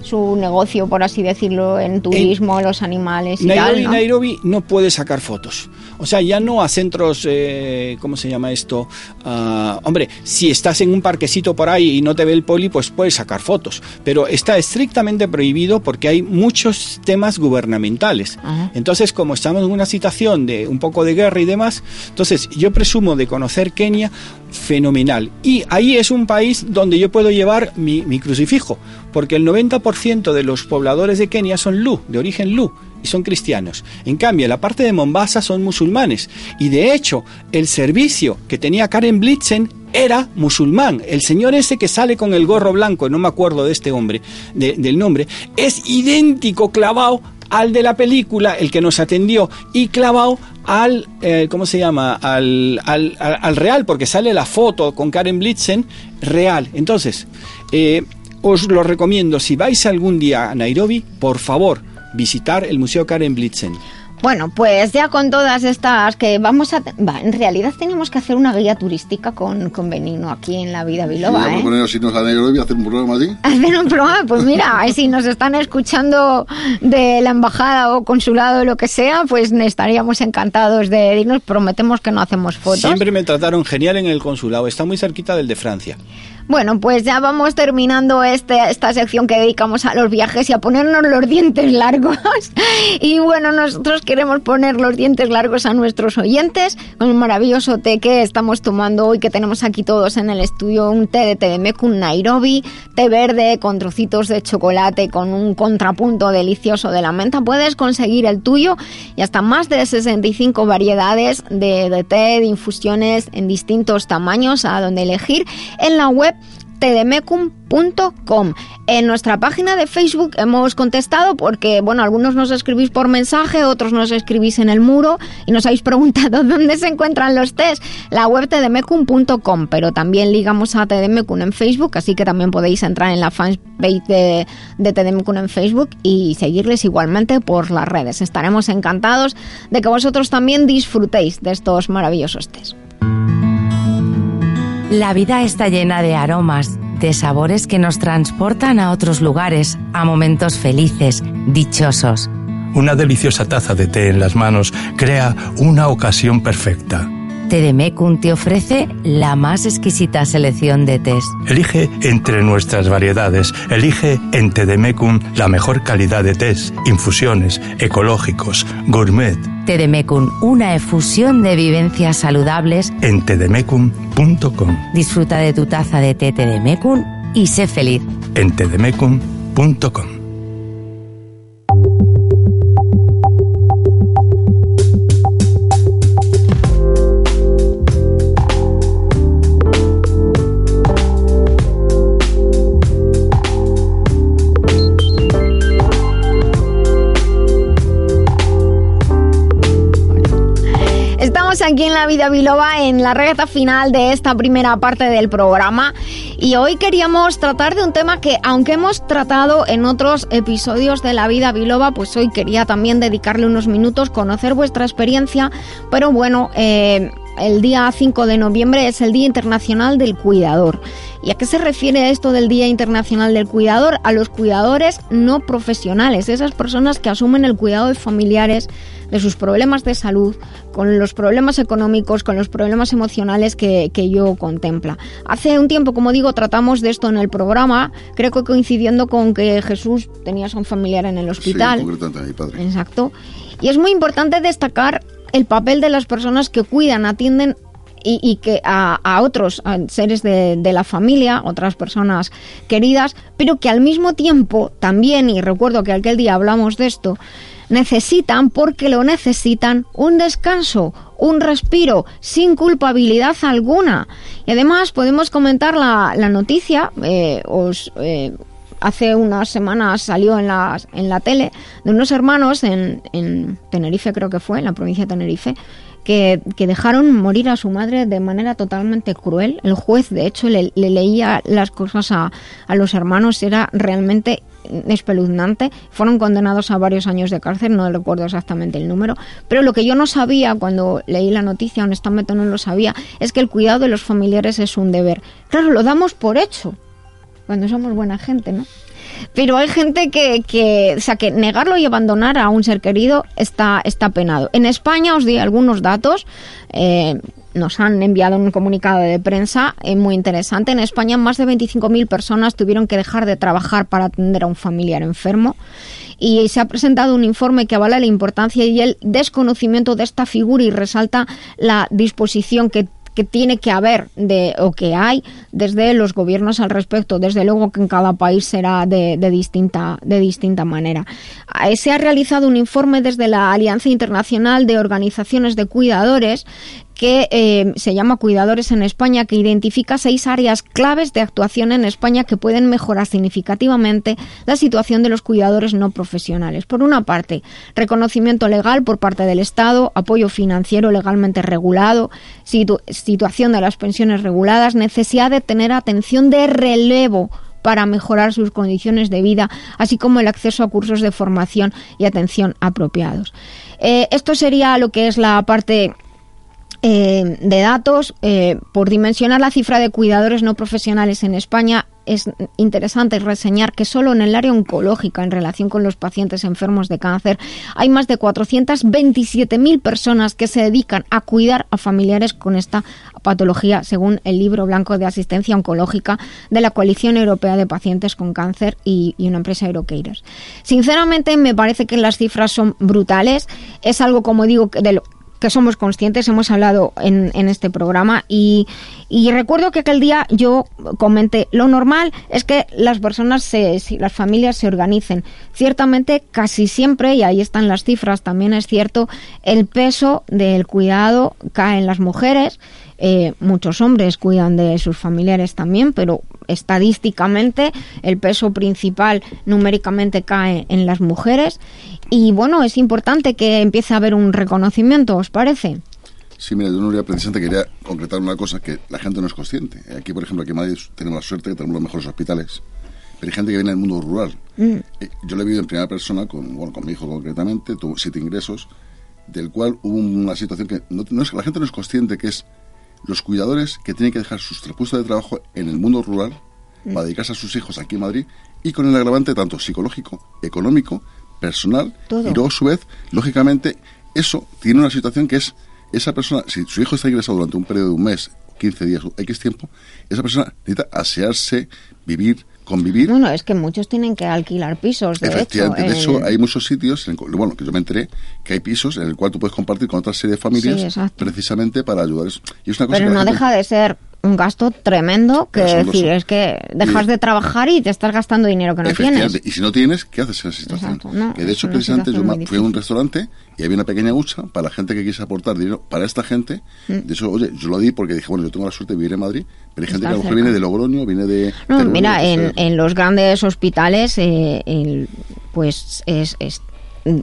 su negocio, por así decirlo, en turismo, los animales y
Nairobi,
tal, ¿no?
Nairobi no puede sacar fotos. O sea, ya no a centros, eh, ¿cómo se llama esto? Ah, hombre, si estás en un parquecito por ahí y no te ve el poli, pues puedes sacar fotos. Pero está estrictamente prohibido porque hay muchos temas gubernamentales.
Ajá.
Entonces, como estamos en una situación de un poco de guerra y demás, entonces yo presumo de conocer Kenia fenomenal. Y ahí es un país donde yo puedo llevar mi, crucifijo, porque el 90% de los pobladores de Kenia son Lu, de origen Lu, y son cristianos. En cambio, en la parte de Mombasa son musulmanes. Y de hecho, el servicio que tenía Karen Blitzen era musulmán. El señor ese que sale con el gorro blanco, no me acuerdo de este hombre, de- del nombre, es idéntico clavado al de la película, el que nos atendió, y clavado al, eh, ¿cómo se llama? Al, al, al- al real, porque sale la foto con Karen Blitzen real. Entonces, eh, os lo recomiendo, si vais algún día a Nairobi, por favor, visitar el Museo Karen Blitzen.
Bueno, pues ya con todas estas que vamos a... Va, en realidad tenemos que hacer una guía turística con, con Benigno aquí en la vida biloba,
Vamos a
¿eh?
irnos a Nairobi a hacer un programa así.
Hacer un programa, pues mira, si nos están escuchando de la embajada o consulado o lo que sea, pues estaríamos encantados de irnos. Prometemos que no hacemos fotos.
Siempre me trataron genial en el consulado, está muy cerquita del de Francia.
Bueno, pues ya vamos terminando este, esta sección que dedicamos a los viajes y a ponernos los dientes largos. y bueno, nosotros queremos poner los dientes largos a nuestros oyentes con el maravilloso té que estamos tomando hoy, que tenemos aquí todos en el estudio, un té de TDMEC, un Nairobi, té verde con trocitos de chocolate, con un contrapunto delicioso de la menta. Puedes conseguir el tuyo y hasta más de 65 variedades de, de té, de infusiones en distintos tamaños a donde elegir en la web tdmecum.com. En nuestra página de Facebook hemos contestado porque, bueno, algunos nos escribís por mensaje, otros nos escribís en el muro y nos habéis preguntado dónde se encuentran los test. La web tdmecum.com, pero también ligamos a tdmecum en Facebook, así que también podéis entrar en la fanpage de, de en Facebook y seguirles igualmente por las redes. Estaremos encantados de que vosotros también disfrutéis de estos maravillosos test.
La vida está llena de aromas, de sabores que nos transportan a otros lugares, a momentos felices, dichosos.
Una deliciosa taza de té en las manos crea una ocasión perfecta.
Tedemecum te ofrece la más exquisita selección de tés.
Elige entre nuestras variedades. Elige en Tedemecum la mejor calidad de tés, infusiones, ecológicos, gourmet.
Tedemecum, una efusión de vivencias saludables.
En tedemecum.com.
Disfruta de tu taza de té Tedemecum y sé feliz.
En tedemecum.com.
aquí en La Vida Biloba en la regata final de esta primera parte del programa y hoy queríamos tratar de un tema que aunque hemos tratado en otros episodios de La Vida Biloba, pues hoy quería también dedicarle unos minutos, conocer vuestra experiencia, pero bueno, eh, el día 5 de noviembre es el Día Internacional del Cuidador. ¿Y a qué se refiere esto del Día Internacional del Cuidador? A los cuidadores no profesionales, esas personas que asumen el cuidado de familiares, de sus problemas de salud, con los problemas económicos, con los problemas emocionales que, que yo contempla. Hace un tiempo, como digo, tratamos de esto en el programa, creo que coincidiendo con que Jesús tenía a un familiar en el hospital.
Sí, mi padre.
Exacto. Y es muy importante destacar el papel de las personas que cuidan, atienden y, que a, otros seres de, de, la familia, otras personas queridas, pero que al mismo tiempo también, y recuerdo que aquel día hablamos de esto, necesitan, porque lo necesitan, un descanso, un respiro, sin culpabilidad alguna. Y además podemos comentar la, la noticia, eh, os, eh, hace unas semanas salió en la, en la tele, de unos hermanos en, en Tenerife, creo que fue, en la provincia de Tenerife, que, que, dejaron morir a su madre de manera totalmente cruel. El juez, de hecho, le, le leía las cosas a, a, los hermanos, era realmente espeluznante. Fueron condenados a varios años de cárcel, no recuerdo exactamente el número, pero lo que yo no sabía cuando leí la noticia, honestamente no lo sabía, es que el cuidado de los familiares es un deber. Claro, lo damos por hecho cuando somos buena gente, ¿no? Pero hay gente que, que, sea, que negarlo y abandonar a un ser querido está, está penado. En España os di algunos datos. Eh, nos han enviado un comunicado de prensa eh, muy interesante. En España más de 25.000 personas tuvieron que dejar de trabajar para atender a un familiar enfermo y se ha presentado un informe que avala la importancia y el desconocimiento de esta figura y resalta la disposición que que tiene que haber de, o que hay desde los gobiernos al respecto. Desde luego que en cada país será de, de, distinta, de distinta manera. Se ha realizado un informe desde la Alianza Internacional de Organizaciones de Cuidadores que eh, se llama Cuidadores en España, que identifica seis áreas claves de actuación en España que pueden mejorar significativamente la situación de los cuidadores no profesionales. Por una parte, reconocimiento legal por parte del Estado, apoyo financiero legalmente regulado, situ situación de las pensiones reguladas, necesidad de tener atención de relevo para mejorar sus condiciones de vida, así como el acceso a cursos de formación y atención apropiados. Eh, esto sería lo que es la parte eh, de datos, eh, por dimensionar la cifra de cuidadores no profesionales en España, es interesante reseñar que solo en el área oncológica, en relación con los pacientes enfermos de cáncer, hay más de 427.000 personas que se dedican a cuidar a familiares con esta patología, según el libro blanco de asistencia oncológica de la Coalición Europea de Pacientes con Cáncer y, una empresa Eurocares. Sinceramente, me parece que las cifras son brutales. Es algo, como digo, de lo, que somos conscientes, hemos hablado en, en este programa y, y, recuerdo que aquel día yo comenté, lo normal es que las personas, se, las familias se organicen. Ciertamente, casi siempre, y ahí están las cifras, también es cierto, el peso del cuidado cae en las mujeres. Eh, muchos hombres cuidan de sus familiares también, pero estadísticamente el peso principal numéricamente cae en las mujeres y bueno, es importante que empiece a haber un reconocimiento, ¿os parece?
Sí, mira, yo Nuria, precisamente quería concretar una cosa que la gente no es consciente. Aquí, por ejemplo, aquí en Madrid tenemos la suerte de que tenemos los mejores hospitales. Pero hay gente que viene del mundo rural. Mm. Eh, yo lo he vivido en primera persona, con, bueno, con mi hijo concretamente, tuvo siete ingresos, del cual hubo una situación que no, es, la gente no es consciente que es los cuidadores que tienen que dejar sus puestos de trabajo en el mundo rural mm. para dedicarse a sus hijos aquí en Madrid y con el agravante tanto psicológico, económico, personal y luego a su vez, lógicamente, eso tiene una situación que es esa persona, si su hijo está ingresado durante un periodo de un mes, 15 días o X tiempo, esa persona necesita asearse, vivir, convivir.
Bueno, es que muchos tienen que alquilar pisos, de
Efectivamente, de hecho hay muchos sitios, en bueno, que yo me enteré, que hay pisos en el cual tú puedes compartir con otra serie de familias precisamente para ayudar. Y es una cosa
Pero no deja de ser un gasto tremendo que decir es que dejas de trabajar y te estás gastando dinero que no tienes.
Y si no tienes, ¿qué haces en esa situación? que de hecho, precisamente, yo fui a un restaurante y había una pequeña hucha para la gente que quise aportar dinero para esta gente. Mm. De hecho, oye, yo lo di porque dije, bueno, yo tengo la suerte de vivir en Madrid, hay gente que a lo mejor viene de Logroño, viene de...
No, mira, en, en, los grandes hospitales, eh, pues es, es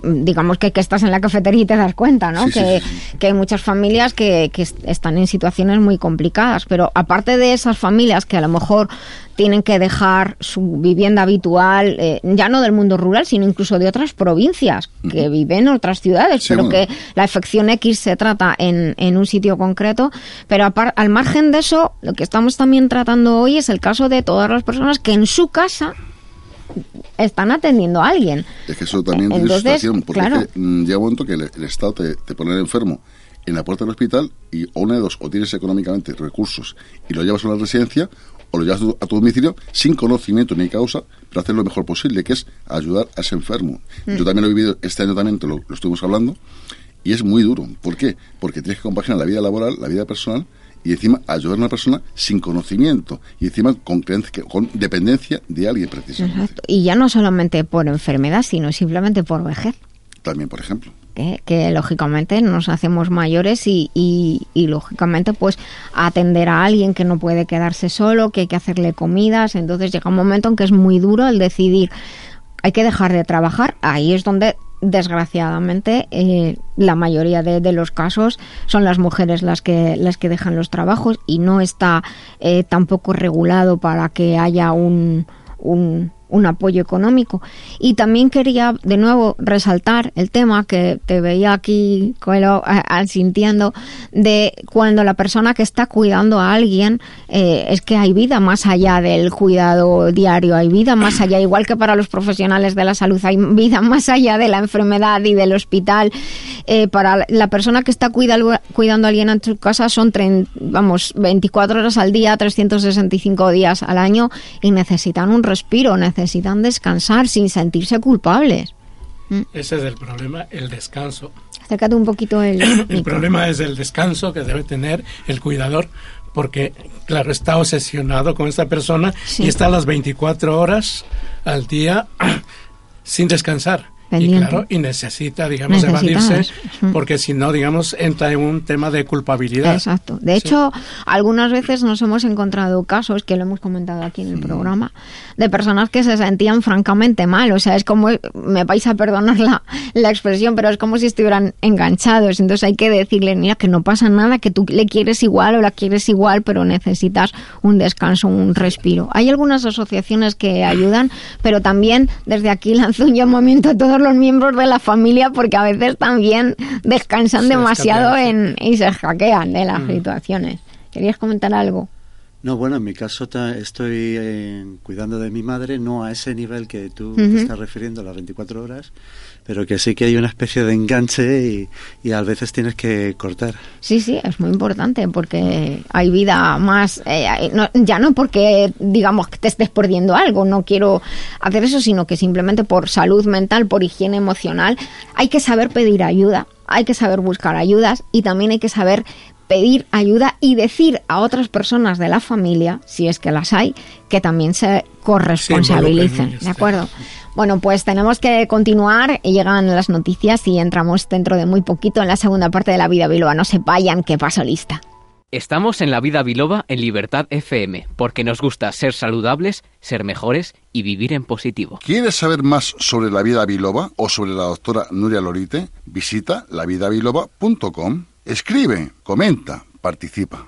digamos que, que, estás en la cafetería y te das cuenta, ¿no? que, que, hay muchas familias que, que, están en situaciones muy complicadas, pero aparte de esas familias que a lo mejor tienen que dejar su vivienda habitual, eh, ya no del mundo rural, sino incluso de otras provincias que viven en otras ciudades, pero que la afección X se trata en, en un sitio concreto. Pero al margen de eso, lo que estamos también tratando hoy es el caso de todas las personas que en su casa están atendiendo a alguien.
Es que eso también es una situación, porque mm, llega un momento que el, Estado te, te, pone enfermo en la puerta del hospital y o una de dos, o tienes económicamente recursos y lo llevas a una residencia, o lo llevas a tu domicilio sin conocimiento ni causa, pero hacer lo mejor posible, que es ayudar a ese enfermo. Mm. Yo también lo he vivido, este año también lo, lo estuvimos hablando, y es muy duro. ¿Por qué? Porque tienes que compaginar la vida laboral, la vida personal, y encima ayudar a una persona sin conocimiento y encima con, con dependencia de alguien precisamente.
Y ya no solamente por enfermedad, sino simplemente por vejez.
También, por ejemplo.
Que, lógicamente nos hacemos mayores y, y, y, lógicamente pues atender a alguien que no puede quedarse solo, que hay que hacerle comidas, entonces llega un momento en que es muy duro el decidir hay que dejar de trabajar, ahí es donde desgraciadamente eh, la mayoría de, los casos son las mujeres las que las que dejan los trabajos y no está eh, tampoco regulado para que haya un, un un apoyo económico. Y también quería de nuevo resaltar el tema que te veía aquí sintiendo de cuando la persona que está cuidando a alguien eh, es que hay vida más allá del cuidado diario, hay vida más allá, igual que para los profesionales de la salud, hay vida más allá de la enfermedad y del hospital. Eh, para la persona que está cuidando, cuidando a alguien en su casa son, vamos, 24 horas al día, 365 días al año y necesitan un respiro, necesitan descansar sin sentirse culpables.
Mm. Ese es el problema, el descanso.
Acércate un poquito el.
el problema es el descanso que debe tener el cuidador, porque, claro, está obsesionado con esta persona y está las 24 horas al día sin descansar. Y claro, y necesita, digamos, evadirse, porque si no, digamos, entra en un tema de culpabilidad.
Exacto. De hecho, algunas veces nos hemos encontrado casos, que lo hemos comentado aquí en el programa, de personas que se sentían francamente mal. O sea, es como, me vais a perdonar la, la expresión, pero es como si estuvieran enganchados. Entonces hay que decirle, mira, que no pasa nada, que tú le quieres igual o la quieres igual, pero necesitas un descanso, un respiro. Hay algunas asociaciones que ayudan, pero también desde aquí lanzo un llamamiento a todos todos los miembros de la familia porque a veces también descansan
Se
demasiado en, y se hackean de las
Mm.
situaciones. ¿Querías comentar algo?
No, bueno, en mi caso estoy eh, cuidando de mi madre, no a ese nivel que tú te estás refiriendo, las 24 horas, pero que sí que hay una especie de enganche y, y a veces tienes que cortar.
Sí, sí, es muy importante porque hay vida más, eh, no- ya no porque digamos que te estés perdiendo algo, no quiero hacer eso, sino que simplemente por salud mental, por higiene emocional, hay que saber pedir ayuda, hay que saber buscar ayudas y también hay que saber pedir ayuda y decir a otras personas de la familia, si es que las hay, que también se corresponsabilicen,
Sí,
¿de acuerdo? Bueno, pues tenemos que continuar. Llegan las noticias y entramos dentro de muy poquito en la segunda parte de la vida biloba. No se vayan, que paso lista.
Estamos en la vida biloba en Libertad FM, porque nos gusta ser saludables, ser mejores y vivir en positivo.
¿Quieres saber más sobre la vida biloba o sobre la doctora Nuria Lorite? Visita lavidabiloba.com. Escribe, comenta, participa.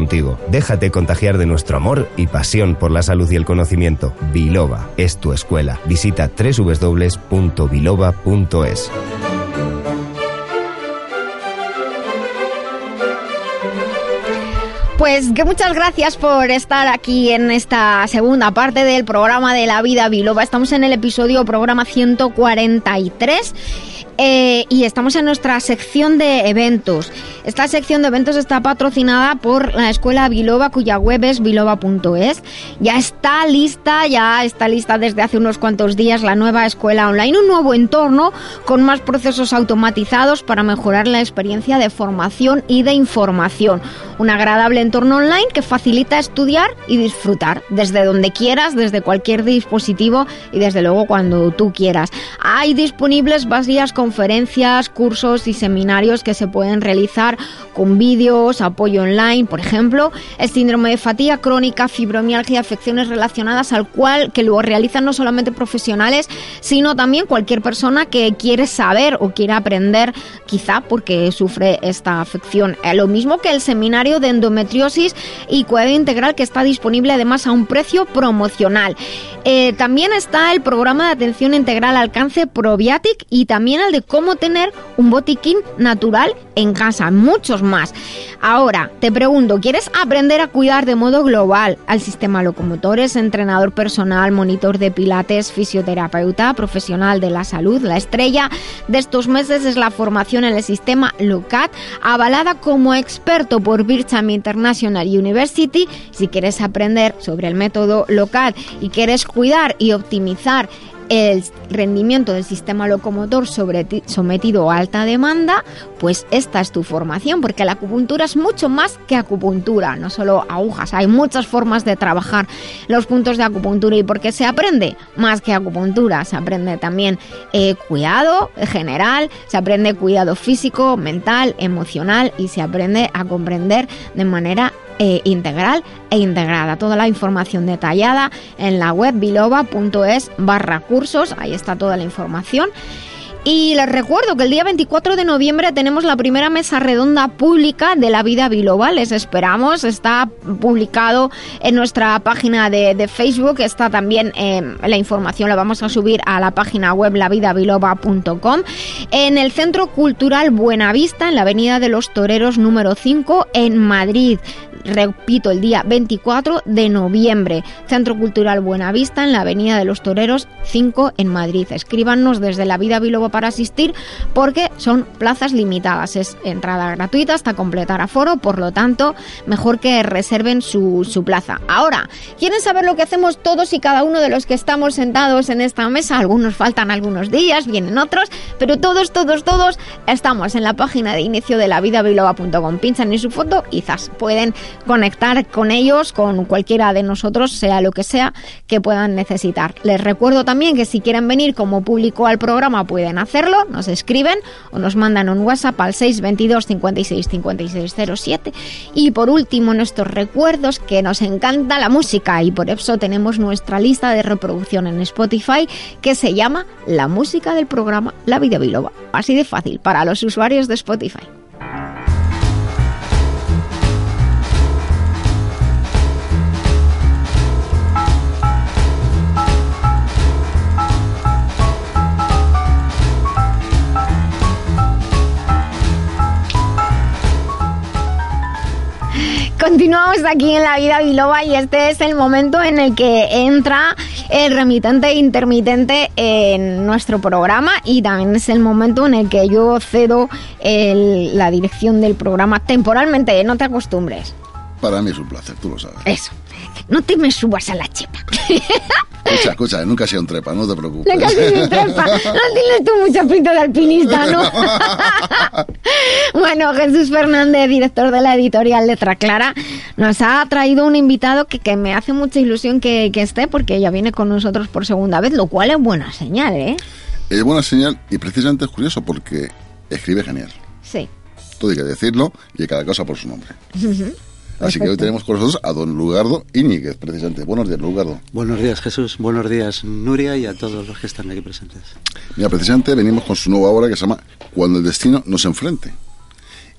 Déjate contagiar de nuestro amor y pasión por la salud y el conocimiento. Biloba es tu escuela. Visita www.biloba.es.
Pues que muchas gracias por estar aquí en esta segunda parte del programa de la vida biloba. Estamos en el episodio programa 143 eh, y estamos en nuestra sección de eventos. Esta sección de eventos está patrocinada por la escuela Biloba, cuya web es biloba.es. Ya está lista, ya está lista desde hace unos cuantos días la nueva escuela online, un nuevo entorno con más procesos automatizados para mejorar la experiencia de formación y de información. Un agradable entorno online que facilita estudiar y disfrutar desde donde quieras, desde cualquier dispositivo y desde luego cuando tú quieras. Hay disponibles varias conferencias, cursos y seminarios que se pueden realizar con vídeos, apoyo online, por ejemplo, el síndrome de fatiga crónica, fibromialgia, afecciones relacionadas al cual que lo realizan no solamente profesionales, sino también cualquier persona que quiere saber o quiere aprender, quizá porque sufre esta afección. Eh, lo mismo que el seminario de endometriosis y cuidado integral que está disponible además a un precio promocional. Eh, también está el programa de atención integral al cáncer Probiatic y también el de cómo tener un botiquín natural en casa, muchos más. Ahora, te pregunto, ¿quieres aprender a cuidar de modo global al sistema locomotores, entrenador personal, monitor de pilates, fisioterapeuta, profesional de la salud? La estrella de estos meses es la formación en el sistema LOCAT, avalada como experto por Bircham International University. Si quieres aprender sobre el método LOCAT y quieres cuidar y optimizar el rendimiento del sistema locomotor sometido a alta demanda, pues esta es tu formación, porque la acupuntura es mucho más que acupuntura, no solo agujas, hay muchas formas de trabajar los puntos de acupuntura y porque se aprende más que acupuntura, se aprende también eh, cuidado general, se aprende cuidado físico, mental, emocional y se aprende a comprender de manera eh, integral e integrada. Toda la información detallada en la web biloba.es barra cursos, ahí está toda la información. Y les recuerdo que el día 24 de noviembre tenemos la primera mesa redonda pública de la vida biloba. Les esperamos. Está publicado en nuestra página de, Facebook. Está también eh, la información, la vamos a subir a la página web lavidabiloba.com. En el Centro Cultural Buenavista, en la Avenida de los Toreros número 5, en Madrid repito, el día 24 de noviembre. Centro Cultural Buenavista en la Avenida de los Toreros 5 en Madrid. Escríbanos desde la vida Biloba para asistir porque son plazas limitadas. Es entrada gratuita hasta completar aforo, por lo tanto, mejor que reserven su, su plaza. Ahora, ¿quieren saber lo que hacemos todos y cada uno de los que estamos sentados en esta mesa? Algunos faltan algunos días, vienen otros, pero todos, todos, todos estamos en la página de inicio de la vida Pinchan en su foto y zas, pueden conectar con ellos, con cualquiera de nosotros, sea lo que sea que puedan necesitar. Les recuerdo también que si quieren venir como público al programa pueden hacerlo, nos escriben o nos mandan un WhatsApp al 622 56 56 07 y por último nuestros recuerdos que nos encanta la música y por eso tenemos nuestra lista de reproducción en Spotify que se llama La música del programa La Vida Biloba. Así de fácil para los usuarios de Spotify. Continuamos aquí en la vida biloba y este es el momento en el que entra el remitente intermitente en nuestro programa y también es el momento en el que yo cedo el- la dirección del programa temporalmente, no te acostumbres.
Para mí es un placer, tú lo sabes.
Eso, no te me subas a la chepa.
Escucha, escucha, nunca sido un trepa, no te preocupes.
Casi me trepa. No tienes tú mucha pinta de alpinista, ¿no? bueno, Jesús Fernández, director de la editorial Letra Clara, nos ha traído un invitado que, que me hace mucha ilusión que, que esté porque ella viene con nosotros por segunda vez, lo cual es buena señal, ¿eh?
Es buena señal y precisamente es curioso porque escribe genial.
Sí.
Todo hay que decirlo y cada cosa por su nombre. Así que hoy tenemos con nosotros a don Lugardo Íñiguez, precisamente. Buenos días, Lugardo.
Buenos días, Jesús. Buenos días, Nuria, y a todos los que están aquí presentes.
Mira, precisamente venimos con su nueva obra que se llama Cuando el destino nos enfrente.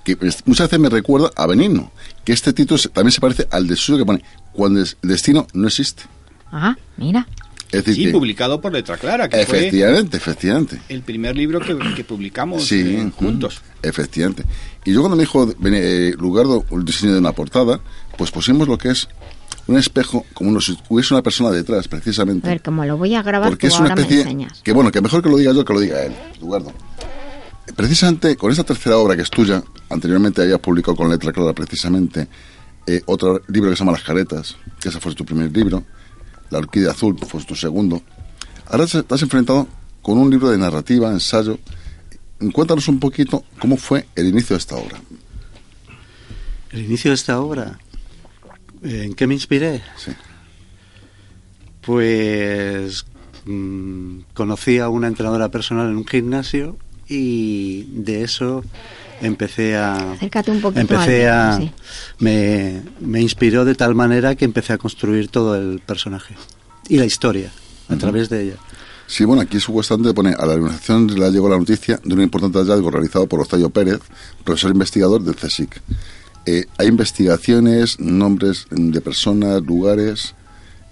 Que pues, muchas veces me recuerda a Benigno, que este título también se parece al de suyo que pone Cuando el destino no existe.
Ah, mira.
Es decir,
Sí,
que-
publicado por Letra Clara, que fue
efectivamente, efectivamente.
el primer libro que, que publicamos
Sí,
eh, juntos.
Efectivamente. Y yo cuando me dijo eh, Lugardo el diseño de una portada, pues pusimos lo que es un espejo, como uno- si hubiese una persona detrás,
A
precisamente.
ver, como lo voy a grabar,
Porque
tú
es una
ahora me
especie.
enseñas.
Que bueno, que mejor que lo diga yo que lo diga él, Lugardo. Precisamente con esta tercera obra que es tuya, anteriormente habías publicado con letra clara precisamente eh, otro libro que se llama Las caretas, que ese fue tu primer libro, La orquídea azul fue tu segundo. Ahora te has enfrentado con un libro de narrativa, ensayo. Cuéntanos un poquito cómo fue el inicio de esta obra.
El inicio de esta obra, ¿en qué me inspiré?
Sí.
Pues mm, conocí a una entrenadora personal en un gimnasio y de eso empecé a
Acércate un poquito
empecé a me, me inspiró de tal manera que empecé a construir todo el personaje y la historia a través de ella.
Sí, bueno, aquí supuestamente pone a la organización le llegó la noticia de un importante hallazgo realizado por Octavio Pérez, profesor investigador del CSIC. Eh, hay investigaciones, nombres de personas, lugares.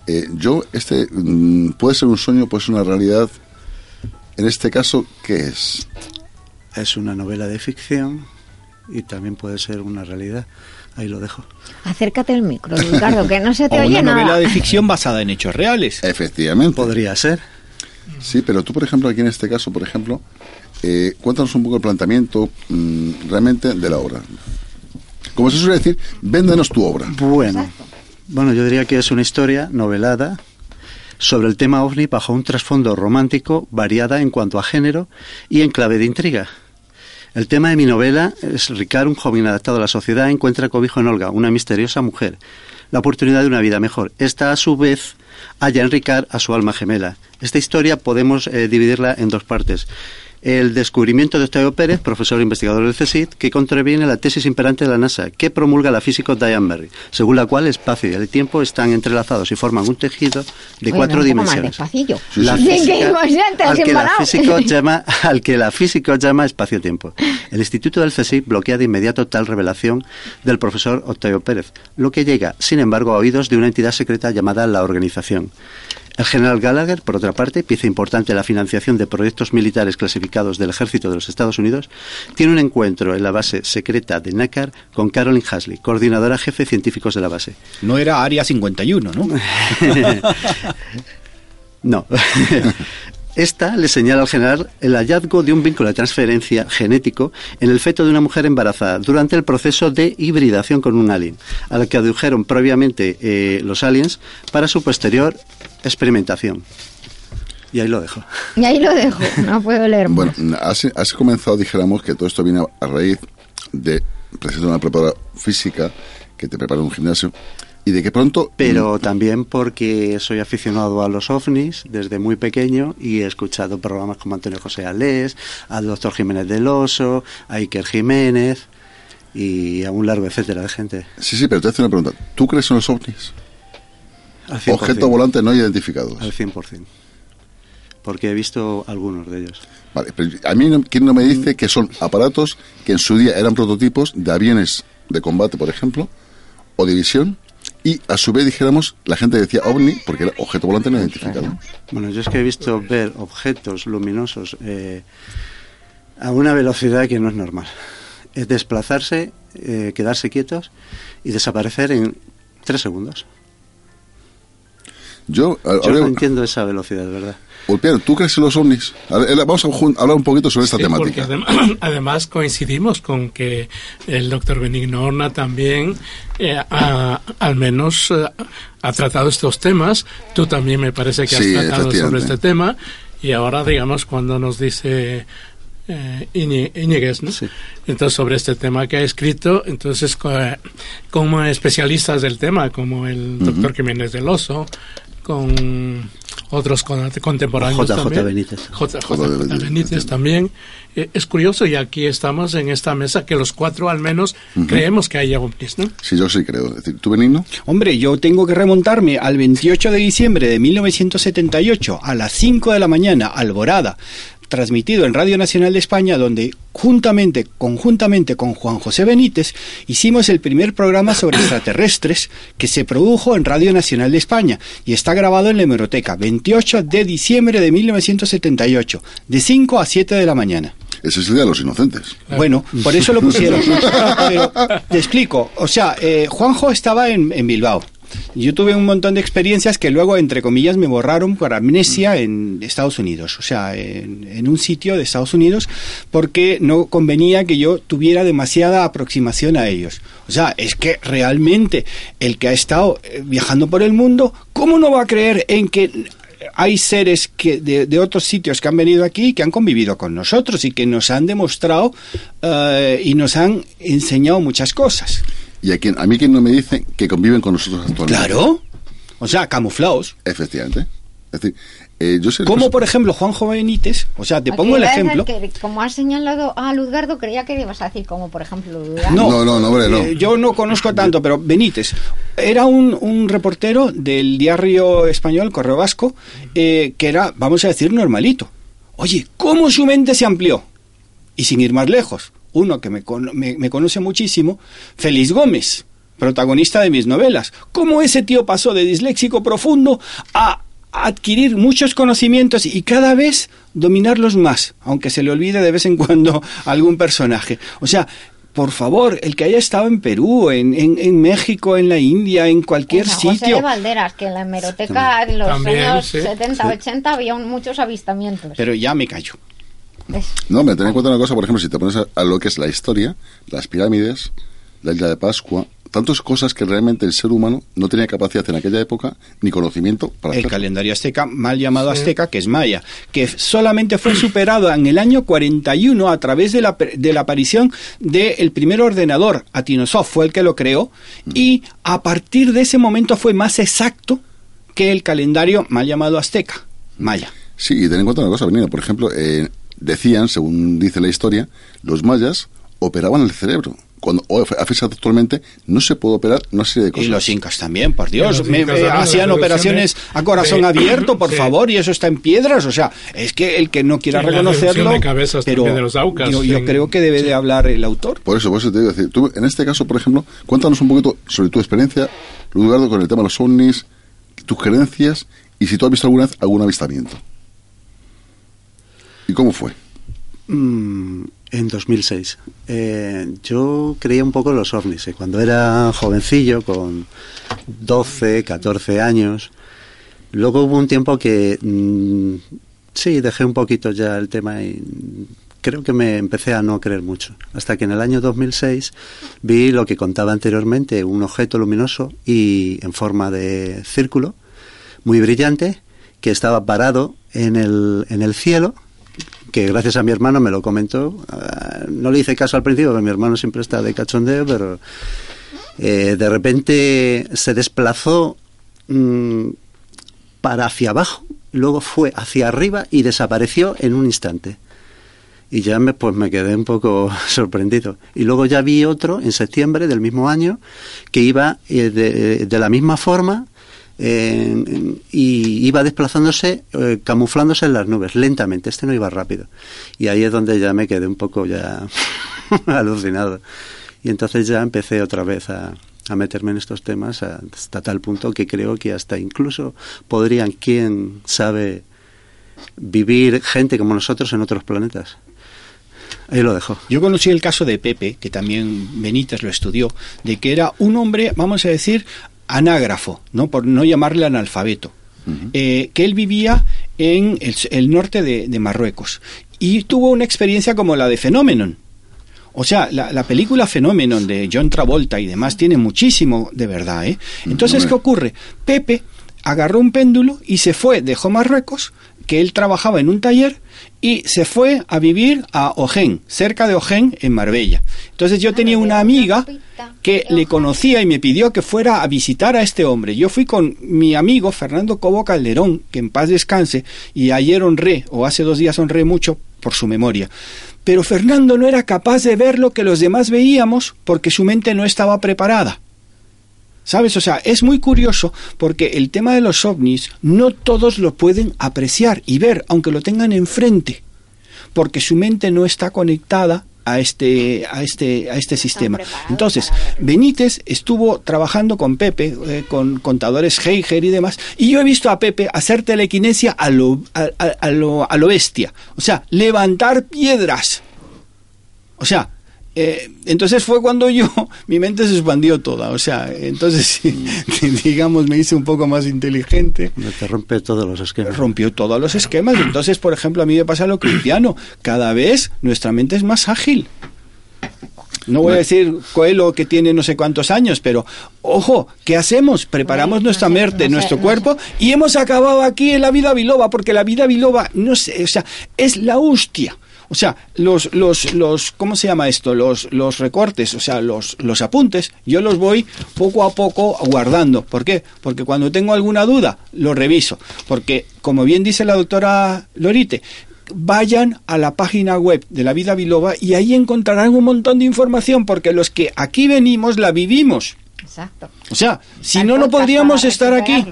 Eh, yo, este, mm, puede ser un sueño, puede ser una realidad. En este caso, ¿qué es?
Es una novela de ficción y también puede ser una realidad. Ahí lo dejo.
Acércate al micro, Ricardo, que no se te
O
oye
una novela de ficción basada en hechos reales.
Efectivamente.
Podría ser.
Sí, pero tú, por ejemplo, aquí en este caso, por ejemplo, eh, cuéntanos un poco el planteamiento mm, realmente de la obra. Como se suele decir, véndenos tu obra.
Bueno, bueno, yo diría que es una historia novelada sobre el tema ovni bajo un trasfondo romántico variada en cuanto a género y en clave de intriga. El tema de mi novela es Ricard, un joven adaptado a la sociedad, encuentra cobijo en Olga, una misteriosa mujer, la oportunidad de una vida mejor. Esta, a su vez, halla en Ricard a su alma gemela. Esta historia podemos eh, dividirla en dos partes. El descubrimiento de Octavio Pérez, profesor e investigador del CSIC, que contraviene la tesis imperante de la NASA, que promulga la física Diane Berry, según la cual el espacio y el tiempo están entrelazados y forman un tejido de
Oye,
cuatro dimensiones. La física- al, que la físico llama, al que la física llama espacio-tiempo. El Instituto del CSIC bloquea de inmediato tal revelación del profesor Octavio Pérez, lo que llega, sin embargo, a oídos de una entidad secreta llamada la Organización. El general Gallagher, por otra parte, pieza importante en la financiación de proyectos militares clasificados del ejército de los Estados Unidos, tiene un encuentro en la base secreta de NACAR con Carolyn Hasley, coordinadora jefe científicos de la base.
No era Área 51, ¿no?
No. Esta le señala al general el hallazgo de un vínculo de transferencia genético en el feto de una mujer embarazada durante el proceso de hibridación con un alien, a la que adujeron previamente eh, los aliens para su posterior experimentación. Y ahí lo dejo.
Y ahí lo dejo, no puedo leer más.
Bueno, has, has comenzado, dijéramos, que todo esto viene a raíz de precisamente una preparadora física que te prepara en un gimnasio, y de que pronto...
Pero también porque soy aficionado a los ovnis desde muy pequeño y he escuchado programas como Antonio José Alés, al doctor Jiménez del Oso, a Iker Jiménez y a un largo etcétera de gente.
Sí, sí, pero te hace una pregunta. ¿Tú crees en los ovnis?
Al 100%.
Objeto volante no identificados.
Al 100%. Porque he visto algunos de ellos.
Vale, pero a mí, ¿quién no me dice que son aparatos que en su día eran prototipos de aviones de combate, por ejemplo, o de visión, y a su vez dijéramos, la gente decía ovni porque era objeto volante no identificado.
Bueno, yo es que he visto ver objetos luminosos eh, a una velocidad que no es normal. Es desplazarse, eh, quedarse quietos y desaparecer en tres segundos.
Yo,
Yo
ahora-
no entiendo esa velocidad, verdad.
Ulpiano, ¿tú crees en los ovnis? A eh, Vamos a hablar un poquito sobre esta
Sí,
temática.
adem- además coincidimos con que el doctor Benigno Horna también eh, ha- al menos eh, ha tratado estos temas. Tú también me parece que has
Sí,
tratado sobre este tema. Y ahora, digamos, cuando nos dice eh, Iñi- Íñiguez, ¿no? entonces sobre este tema que ha escrito, entonces co- como especialistas del tema, como el doctor Jiménez del Oso, con otros con- contemporáneos
JJ
también.
Benítez.
J- JJ Benítez también. Eh, es curioso y aquí estamos en esta mesa que los cuatro al menos creemos que haya ovnis, ¿no?
Sí, yo sí creo. Es decir, ¿Tú, Benigno?
Hombre, yo tengo que remontarme al 28 de diciembre de 1978 a las 5 de la mañana, Alborada, transmitido en Radio Nacional de España, donde juntamente, conjuntamente con Juan José Benítez, hicimos el primer programa sobre extraterrestres que se produjo en Radio Nacional de España y está grabado en la hemeroteca, 28 de diciembre de 1978, de 5 a 7 de la mañana.
Ese es el día de los inocentes.
Bueno, por eso lo pusieron. Pero te explico. O sea, eh, Juanjo estaba en, en Bilbao. Yo tuve un montón de experiencias que luego, entre comillas, me borraron por amnesia en Estados Unidos. O sea, en, en un sitio de Estados Unidos, porque no convenía que yo tuviera demasiada aproximación a ellos. O sea, es que realmente el que ha estado eh, viajando por el mundo, ¿cómo no va a creer en que hay seres que de, de otros sitios que han venido aquí y que han convivido con nosotros y que nos han demostrado eh, y nos han enseñado muchas cosas.
Y a, quien, a mí quien no me dice que conviven con nosotros actualmente.
Claro. O sea, camuflados.
Efectivamente. Es decir, eh, yo sé...
Como por ejemplo Juanjo Benítez, o sea, te pongo el ejemplo.
que, como has señalado a Luzgardo, creía que ibas a decir como, por ejemplo, Luzgardo.
No,
no, hombre, no.
Eh, yo no conozco tanto, pero Benítez era un, un reportero del diario español Correo Vasco eh, que era, vamos a decir, normalito. Oye, ¿cómo su mente se amplió? Y sin ir más lejos, uno que me, cono- me- me conoce muchísimo, Félix Gómez, protagonista de mis novelas. ¿Cómo ese tío pasó de disléxico profundo a adquirir muchos conocimientos y cada vez dominarlos más, aunque se le olvide de vez en cuando algún personaje? O sea, por favor, el que haya estado en Perú, en, en, en México, en la India, en cualquier
San José
sitio.
de Valderas, que en la hemeroteca de los
También,
años
sí,
70,
sí.
80 había un- muchos avistamientos.
Pero ya me callo.
No, me ten en cuenta una cosa, por ejemplo, si te pones a, a lo que es la historia, las pirámides, la isla de Pascua, tantas cosas que realmente el ser humano no tenía capacidad en aquella época ni conocimiento para
el
hacer.
calendario azteca, mal llamado azteca, que es maya, que solamente fue superado en el año 41 a través de la, de la aparición del primer ordenador, Atinosov fue el que lo creó, y a partir de ese momento fue más exacto que el calendario mal llamado azteca, maya.
Sí, y ten en cuenta una cosa, Benito, por ejemplo, eh, decían, según dice la historia, los mayas operaban el cerebro. Cuando o, a fecha actualmente no se puede operar una serie de cosas.
Y los incas también, por Dios. Me-
incas
me-
también,
hacían operaciones a corazón
de-
abierto, por
sí.
favor, y eso está en piedras. O sea, es que el que no quiera reconocerlo.
de cabezas
pero
también de los aucas,
yo, yo
en-
creo que debe de hablar el autor.
Por eso, por eso te digo, decir, tú, en este caso, por ejemplo, cuéntanos un poquito sobre tu experiencia, Lugardo, con el tema de los ovnis, tus creencias y si tú has visto alguna vez algún avistamiento. ¿Y cómo fue?
Mm, en 2006. Eh, yo creía un poco en los ovnis. eh. Cuando era jovencillo, con 12, 14 años. Luego hubo un tiempo que mm, sí, dejé un poquito ya el tema y creo que me empecé a no creer mucho. Hasta que en el año 2006 vi lo que contaba anteriormente, un objeto luminoso y en forma de círculo, muy brillante, que estaba parado en el, en el cielo que gracias a mi hermano me lo comentó. Ah, no le hice caso al principio, porque mi hermano siempre está de cachondeo, pero Eh, de repente se desplazó mm, para hacia abajo, luego fue hacia arriba y desapareció en un instante. Y ya me, pues me quedé un poco sorprendido. Y luego ya vi otro en septiembre del mismo año que iba eh, de, de la misma forma eh, y iba desplazándose, eh, camuflándose en las nubes, lentamente. Este no iba rápido. Y ahí es donde ya me quedé un poco ya alucinado. Y entonces ya empecé otra vez a, a meterme en estos temas hasta tal punto que creo que hasta incluso podrían, quién sabe, vivir gente como nosotros en otros planetas. Ahí lo dejo.
Yo conocí el caso de Pepe, que también Benítez lo estudió, de que era un hombre, vamos a decir, anágrafo, ¿no? por no llamarle analfabeto, eh, que él vivía en el, el norte de, de, Marruecos y tuvo una experiencia como la de Phenomenon. O sea, la, la, película Phenomenon de John Travolta y demás tiene muchísimo de verdad. ¿eh? Entonces, ¿qué ocurre? Pepe agarró un péndulo y se fue, dejó Marruecos, que él trabajaba en un taller y se fue a vivir a Ojén, cerca de Ojén, en Marbella. Entonces yo tenía una amiga que le conocía y me pidió que fuera a visitar a este hombre. Yo fui con mi amigo Fernando Cobo Calderón, que en paz descanse, y ayer honré, o hace dos días honré mucho por su memoria. Pero Fernando no era capaz de ver lo que los demás veíamos porque su mente no estaba preparada. ¿Sabes? O sea, es muy curioso porque el tema de los ovnis no todos lo pueden apreciar y ver, aunque lo tengan enfrente, porque su mente no está conectada a este a este a este sistema. Entonces, Benítez estuvo trabajando con Pepe, eh, con contadores Heiger y demás, y yo he visto a Pepe hacer telequinesia a lo a, a, a lo a lo bestia, o sea, levantar piedras. O sea, eh, entonces fue cuando yo, mi mente se expandió toda, o sea, entonces sí, digamos me hice un poco más inteligente.
Te rompe todos los esquemas.
Rompió todos los esquemas, entonces por ejemplo a mí me pasa lo cristiano, cada vez nuestra mente es más ágil. No voy a decir Coelho que tiene no sé cuántos años, pero ojo, ¿qué hacemos? Preparamos nuestra mente, nuestro cuerpo y hemos acabado aquí en la vida biloba, porque la vida biloba, no sé, o sea, es la hostia. O sea, los, los, los, ¿cómo se llama esto? Los, los recortes, o sea, los, los apuntes, yo los voy poco a poco guardando. ¿Por qué? Porque cuando tengo alguna duda, lo reviso. Porque, como bien dice la doctora Lorite, vayan a la página web de la vida biloba y ahí encontrarán un montón de información, porque los que aquí venimos la vivimos.
Exacto.
O sea, si no, no podríamos estar aquí.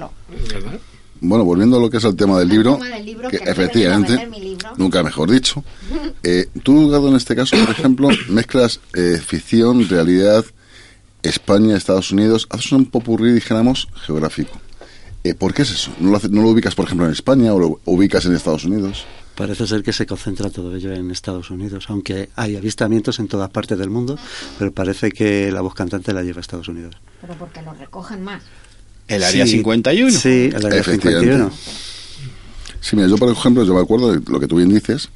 Bueno, volviendo a lo que es el tema del libro, del libro que, que efectivamente, libro. nunca mejor dicho, eh, tú, Gado, en este caso, por ejemplo, mezclas eh, ficción, realidad, España, Estados Unidos, haces un popurrí, dijéramos, geográfico. Eh, ¿Por qué es eso? ¿No lo, ¿No lo, ubicas, por ejemplo, en España o lo ubicas en Estados Unidos?
Parece ser que se concentra todo ello en Estados Unidos, aunque hay avistamientos en todas partes del mundo, pero parece que la voz cantante la lleva a Estados Unidos.
Pero porque lo recogen más.
El área sí, 51.
Sí, el área 51.
Sí, mira, yo por ejemplo, yo me acuerdo de lo que tú bien dices.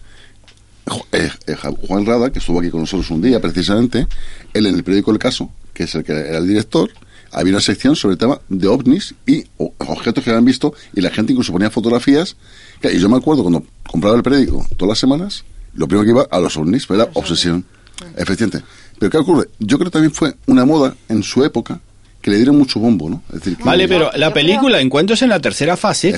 Eh, eh, Juan Rada, que estuvo aquí con nosotros un día precisamente, él en el periódico El Caso, que es el que era el director, había una sección sobre el tema de ovnis y objetos que habían visto y la gente incluso ponía fotografías. Y yo me acuerdo cuando compraba el periódico todas las semanas, lo primero que iba a los ovnis, era obsesión. Efectivamente. Pero ¿qué ocurre? Yo creo que también fue una moda en su época que le dieron mucho bombo, ¿no?
Es decir, vale, pero la película Encuentros en la tercera fase,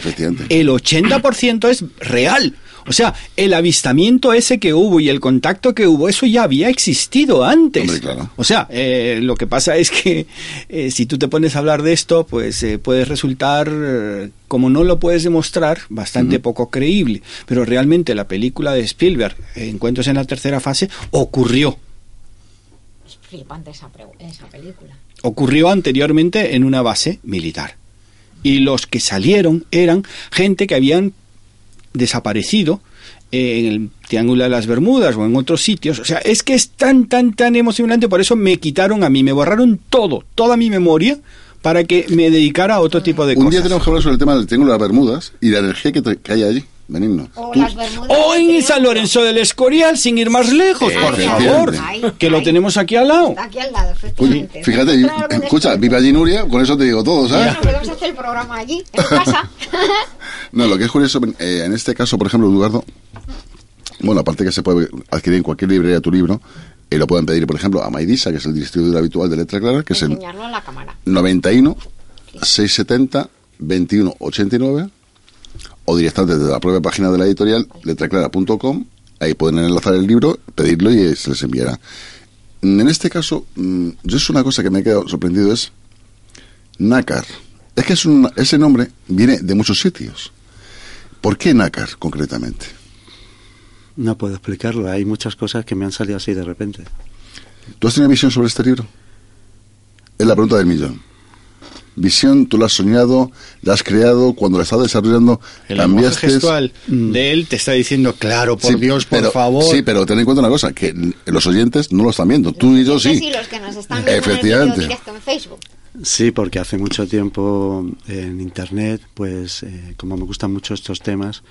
el 80% es real. O sea, el avistamiento ese que hubo y el contacto que hubo, eso ya había existido antes.
Hombre, claro.
O sea, eh, lo que pasa es que eh, si tú te pones a hablar de esto, pues eh, puede resultar, como no lo puedes demostrar, bastante uh -huh. poco creíble. Pero realmente la película de Spielberg, Encuentros en la tercera fase, ocurrió.
Es flipante esa, esa película
ocurrió anteriormente en una base militar. Y los que salieron eran gente que habían desaparecido en el Triángulo de las Bermudas o en otros sitios. O sea, es que es tan, tan, tan emocionante. Por eso me quitaron a mí, me borraron todo, toda mi memoria para que me dedicara a otro tipo de
Un
cosas.
Un día tenemos que hablar sobre el tema del Triángulo de las Bermudas y la energía que, hay allí. Benigno.
O,
o en San Lorenzo del Escorial, sin ir más lejos,
Eh,
por favor. que lo tenemos aquí al lado.
Aquí al lado, efectivamente.
fíjate,
Claro,
escucha, vive allí Nuria, con eso te digo todo, ¿sabes?
Bueno, podemos hacer el programa allí, en casa.
No, lo que es curioso, eh, en este caso, por ejemplo, Eduardo, bueno, aparte que se puede adquirir en cualquier librería tu libro, Y lo pueden pedir, por ejemplo, a Maidisa, que es el distribuidor habitual de Letra Clara, que es el
Enseñarlo a la cámara.
91 670 21 89 o directamente desde la propia página de la editorial letraclara.com ahí pueden enlazar el libro, pedirlo y se les enviará. En este caso, mm, yo es una cosa que me he quedado sorprendido es nácar. Es que es un- ese nombre viene de muchos sitios. ¿Por qué nácar concretamente?
No puedo explicarlo, hay muchas cosas que me han salido así de repente.
¿Tú has tenido visión sobre este libro? Es la pregunta del millón. Visión, tú la has soñado, la has creado, cuando la estás desarrollando,
El
cambiaste.
gestual de él te está diciendo, claro, por
Sí,
Dios, por
pero-
favor.
Sí, pero ten en cuenta una cosa, que los oyentes no lo están viendo, tú y yo sí.
Sí, los que nos están viendo en el
Efectivamente.
vídeo directo en Facebook.
Sí, porque hace mucho tiempo en internet, pues eh, como me gustan mucho estos temas,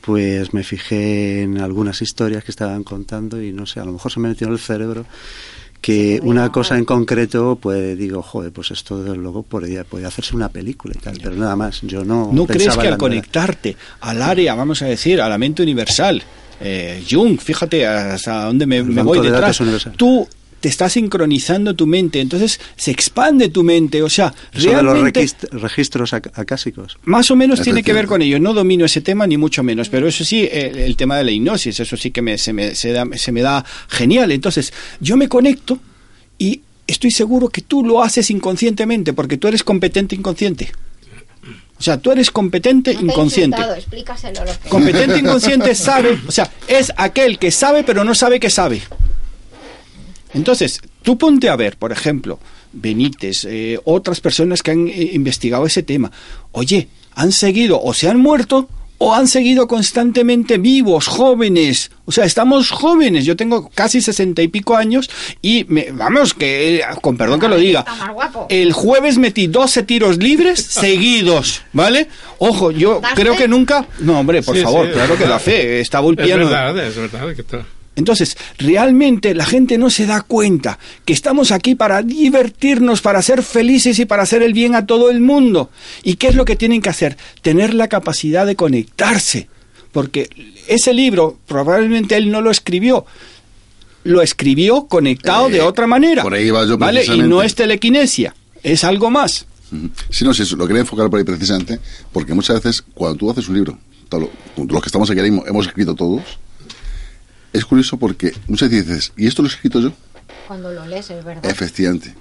pues me fijé en algunas historias que estaban contando y no sé, a lo mejor se me metió en el cerebro que una cosa en concreto, pues digo, joder, pues esto desde luego podría, podría hacerse una película y tal, pero nada más, yo no
¿No crees que al conectarte al área, vamos a decir, a la mente universal, eh, Jung, fíjate hasta dónde me, me voy
de
detrás, tú te estás sincronizando tu mente, entonces se expande tu mente, o sea,
Eso de los
realmente...
requist- registros ac- acásicos.
Más o menos tiene que ver con ello. No domino ese tema ni mucho menos, pero eso sí, el, el tema de la hipnosis, eso sí que me, se, me, se, da, se me da genial. Entonces, yo me conecto y estoy seguro que tú lo haces inconscientemente, porque tú eres competente inconsciente. O sea, tú eres competente
No te he
inconsciente.
insultado, explícaselo. Lo que-
Competente inconsciente sabe, o sea, es aquel que sabe pero no sabe que sabe. Entonces, tú ponte a ver, por ejemplo, Benítez, eh, otras personas que han eh, investigado ese tema. Oye, han seguido o se han muerto o han seguido constantemente vivos, jóvenes. O sea, estamos jóvenes. Yo tengo casi sesenta y pico años y, me, vamos, que, con perdón que lo diga, el jueves metí 12 tiros libres seguidos, ¿vale? Ojo, yo
¿Das
creo
fe?
que nunca... No, hombre, por
Sí,
favor,
sí.
claro que da fe. Estaba
Es
ulpiano.
verdad, es verdad. Que
Entonces, realmente la gente no se da cuenta que estamos aquí para divertirnos, para ser felices y para hacer el bien a todo el mundo. ¿Y qué es lo que tienen que hacer? Tener la capacidad de conectarse. Porque ese libro probablemente él no lo escribió. Lo escribió conectado
Eh,
de otra manera.
por ahí iba yo
¿Vale? Y no es telequinesia, es algo más.
Sí, no, sí, lo quería enfocar por ahí precisamente, porque muchas veces cuando tú haces un libro, los que estamos aquí ahora mismo hemos escrito todos, es curioso porque muchas veces dices, ¿y esto lo he escrito yo?
Cuando lo lees, es verdad.
Efectivamente.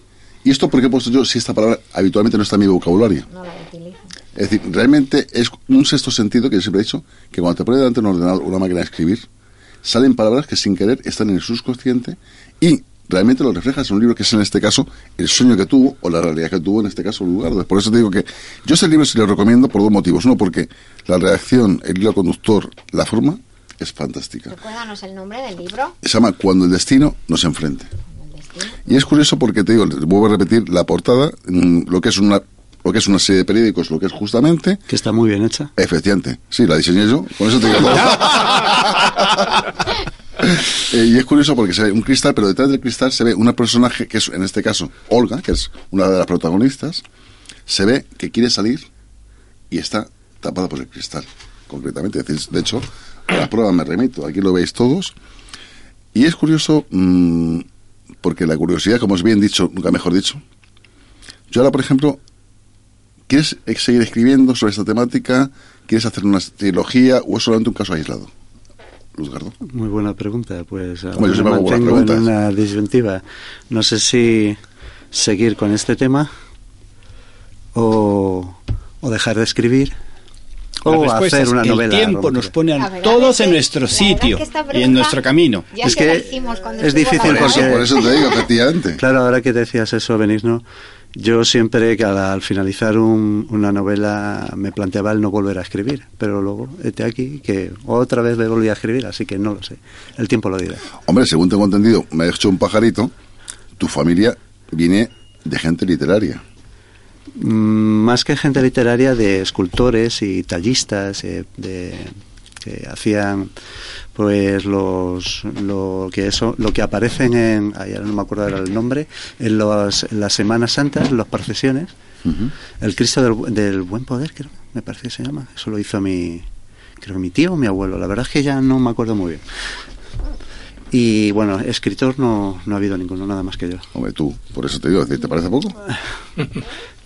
¿Y esto por qué he puesto yo si esta palabra habitualmente no está en mi vocabulario?
No la utilizo.
Es decir, realmente es un sexto sentido que yo siempre he dicho, que cuando te pones delante de un ordenador, una máquina de escribir, salen palabras que sin querer están en el subconsciente y realmente lo reflejas en un libro que es en este caso el sueño que tuvo o la realidad que tuvo en este caso Lugardo. Por eso te digo que yo ese libro se lo recomiendo por dos motivos. Uno, porque la reacción, el hilo conductor, la forma es fantástica.
Recuérdanos el nombre del libro.
Se llama Cuando el destino nos enfrente.
Destino.
Y es curioso porque te digo, vuelvo a repetir la portada, mm, lo que es una lo que es una serie de periódicos, lo que es justamente
Que está muy bien hecha.
Efectivamente, sí, la diseñé yo, con eso te digo todo. Eh, y es curioso porque se ve un cristal, pero detrás del cristal se ve una personaje que es, en este caso, Olga, que es una de las protagonistas, se ve que quiere salir y está tapada por el cristal, concretamente. De hecho, a la prueba me remito, aquí lo veis todos. Y es curioso mm, porque la curiosidad, como es bien dicho, nunca mejor dicho, yo ahora, por ejemplo, ¿Quieres seguir escribiendo sobre esta temática? ¿Quieres hacer una trilogía o es solamente un caso aislado? Luzgardo.
Muy buena pregunta, pues
yo
me mantengo en una disyuntiva. No sé si seguir con este tema o, o dejar de escribir
La
o
respuesta
hacer una
el
novela.
tiempo
romántica.
nos pone a todos en nuestro sitio y en nuestro camino.
Ya
Es que es difícil
Por eso, por eso te digo, efectivamente.
Claro, ahora que decías eso, Benigno, yo siempre que al, al finalizar un- una novela me planteaba el no volver a escribir, pero luego, este aquí, que otra vez le volví a escribir, así que no lo sé. El tiempo lo dirá.
Hombre, según tengo entendido, me ha hecho un pajarito, tu familia viene de gente literaria.
Mm, más que gente literaria, de escultores y tallistas, eh, de, que hacían pues los lo que eso lo que aparecen en ay, ahora no me acuerdo ahora el nombre en, los, en las semanas santas en las procesiones el Cristo del, del buen poder creo me parece que se llama. Eso lo hizo mi creo mi tío o mi abuelo. La verdad es que ya no me acuerdo muy bien. Y bueno, escritor no, no ha habido ninguno, nada más que yo.
Hombre, tú, por eso te digo, ¿te parece poco?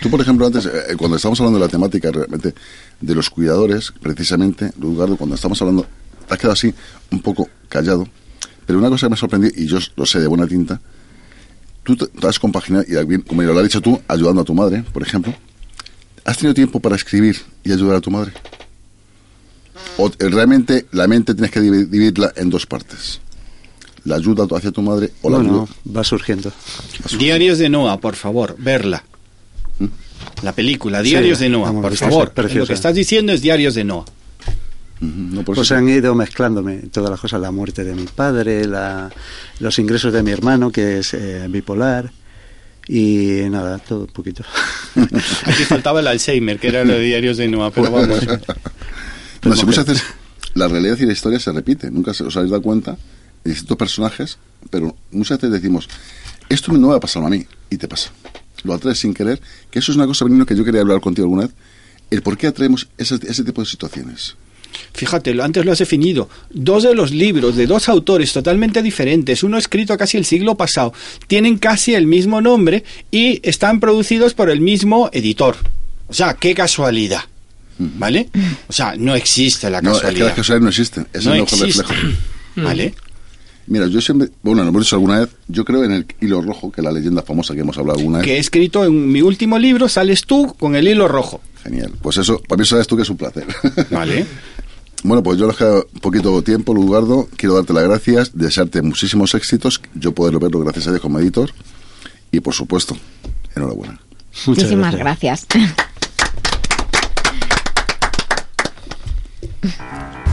Tú, por ejemplo, antes, eh, cuando estamos hablando de la temática realmente de los cuidadores, precisamente, Lugardo, cuando estamos hablando, te has quedado así un poco callado, pero una cosa que me sorprendió, y yo lo sé de buena tinta, tú te, te has compaginado, y como lo has dicho tú, ayudando a tu madre, por ejemplo, ¿has tenido tiempo para escribir y ayudar a tu madre? ¿O eh, realmente la mente tienes que divi- dividirla en dos partes? ¿La ayuda hacia tu madre o la
No,
ayuda?
no, va surgiendo.
Diarios de Noah, por favor, verla. La película, Diarios
Sí,
de Noah, por favor. Lo que estás diciendo es Diarios de Noah.
No,
Pues han ido mezclándome todas las cosas, la muerte de mi padre, la, los ingresos de mi hermano, que es eh, bipolar, y nada, todo un poquito.
Aquí faltaba el Alzheimer, que era lo de Diarios de Noah, pero vamos.
No, si muchas veces la realidad y la historia se repite. Nunca se- os habéis dado cuenta de distintos personajes, pero muchas veces decimos, esto no me va a pasar a mí, y te pasa. Lo atraes sin querer, que eso es una cosa, Benigno, que yo quería hablar contigo alguna vez. El por qué atraemos ese, ese tipo de situaciones.
Fíjate, antes lo has definido. Dos de los libros de dos autores totalmente diferentes, uno escrito casi el siglo pasado, tienen casi el mismo nombre y están producidos por el mismo editor. O sea, qué casualidad. ¿Vale? O sea, no existe la
No, es que
casualidad.
las casualidades no existen. Es
No
el mejor
existe.
reflejo.
¿Vale?
Mira, yo siempre, bueno, lo hemos dicho alguna vez, yo creo en el hilo rojo, que es la leyenda famosa que hemos hablado alguna vez.
Que he escrito en mi último libro, sales tú con el hilo rojo.
Genial. Pues eso, para mí sabes tú que es un placer.
Vale.
Bueno, pues yo les queda poquito tiempo, Lugardo. Quiero darte las gracias, desearte muchísimos éxitos, yo poderlo verlo gracias a Dios como editor. Y por supuesto, enhorabuena.
Muchísimas gracias.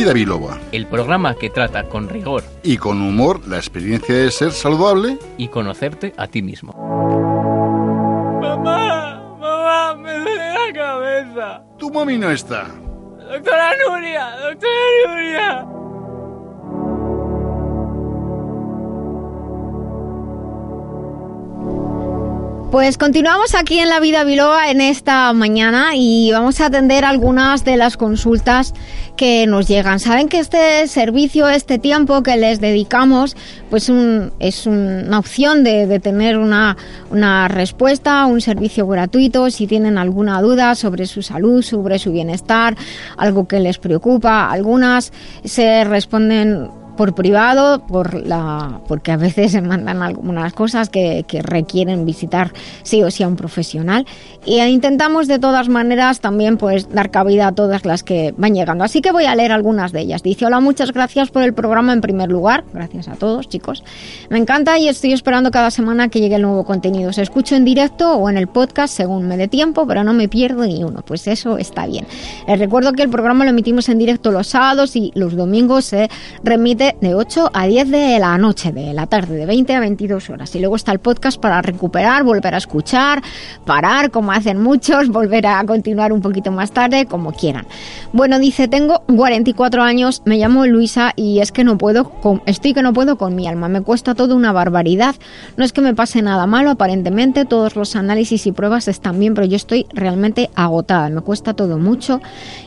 La vida biloba.
El programa que trata con rigor
Y con humor la experiencia de ser saludable.
y conocerte a ti mismo.
Mamá, mamá, me duele la cabeza.
Tu mami no está.
Doctora Nuria, doctora Nuria.
Pues continuamos aquí en La Vida Biloa en esta mañana y vamos a atender algunas de las consultas que nos llegan. Saben que este servicio, este tiempo que les dedicamos, pues un, es una opción de, de tener una, una respuesta, un servicio gratuito. Si tienen alguna duda sobre su salud, sobre su bienestar, algo que les preocupa, algunas se responden por privado, por la, porque a veces se mandan algunas cosas que, que, requieren visitar sí o sí a un profesional. Y intentamos de todas maneras también pues dar cabida a todas las que van llegando. Así que voy a leer algunas de ellas. Dice, hola, muchas gracias por el programa en primer lugar. Gracias a todos, chicos. Me encanta y estoy esperando cada semana que llegue el nuevo contenido. Se escucho en directo o en el podcast según me dé tiempo, pero no me pierdo ni uno. Pues eso está bien. Les recuerdo que el programa lo emitimos en directo los sábados y los domingos se remite de 8 a 10 de la noche, de la tarde, de 20 a 22 horas. Y luego está el podcast para recuperar, volver a escuchar, parar, como hacen muchos, volver a continuar un poquito más tarde, como quieran. Bueno, dice, tengo 44 años, me llamo Luisa y es que no puedo, con, estoy que no puedo con mi alma, me cuesta todo una barbaridad. No es que me pase nada malo, aparentemente todos los análisis y pruebas están bien, pero yo estoy realmente agotada, me cuesta todo mucho.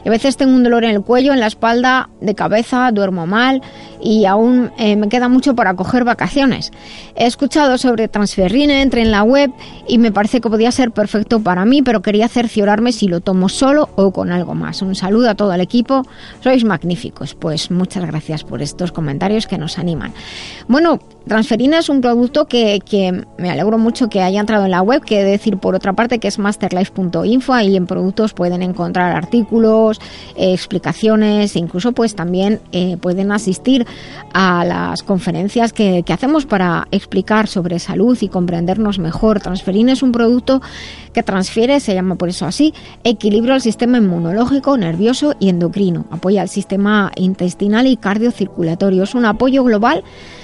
A veces tengo un dolor en el cuello, en la espalda, de cabeza, duermo mal y aún eh, me queda mucho para coger vacaciones. He escuchado sobre Transferrine, entré en la web y me parece que podía ser perfecto para mí, pero quería cerciorarme si lo tomo solo o con algo más. Un saludo a todo el equipo, sois magníficos. Pues muchas gracias por estos comentarios que nos animan. Bueno, Transferina es un producto que, que, me alegro mucho que haya entrado en la web, que decir por otra parte que es masterlife.info, ahí en productos pueden encontrar artículos, eh, explicaciones, e incluso pues también eh, pueden asistir a las conferencias que, que, hacemos para explicar sobre salud y comprendernos mejor. Transferina es un producto que transfiere, se llama por eso así, equilibrio al sistema inmunológico, nervioso y endocrino, apoya al sistema intestinal y cardiocirculatorio, es un apoyo global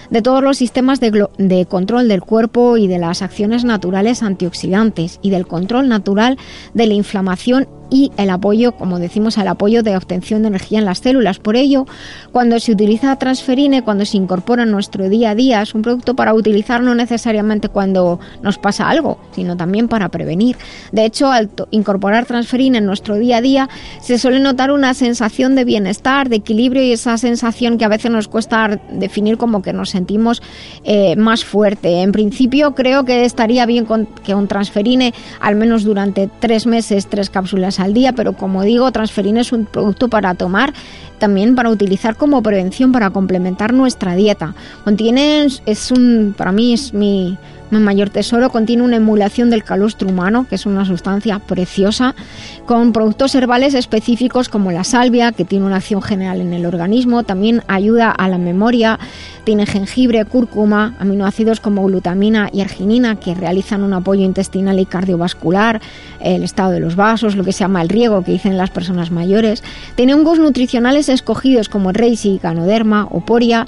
de todos los sistemas de, de, control del cuerpo y de las acciones naturales antioxidantes y del control natural de la inflamación y el apoyo, como decimos, al apoyo de obtención de energía en las células. Por ello, cuando se utiliza transferine, cuando se incorpora en nuestro día a día, es un producto para utilizar no necesariamente cuando nos pasa algo, sino también para prevenir. De hecho, al incorporar transferine en nuestro día a día, se suele notar una sensación de bienestar, de equilibrio y esa sensación que a veces nos cuesta definir como que nos sentimos eh, más fuerte. En principio, creo que estaría bien con, que un transferine, al menos durante tres meses, tres cápsulas al día, pero como digo, Transferina es un producto para tomar también para utilizar como prevención para complementar nuestra dieta. Contiene es un para mí es mi mi mayor tesoro contiene una emulación del calostro humano, que es una sustancia preciosa, con productos herbales específicos como la salvia, que tiene una acción general en el organismo, también ayuda a la memoria, tiene jengibre, cúrcuma, aminoácidos como glutamina y arginina, que realizan un apoyo intestinal y cardiovascular, el estado de los vasos, lo que se llama el riego, que dicen las personas mayores. Tiene hongos nutricionales escogidos como Reishi, Ganoderma o Poria,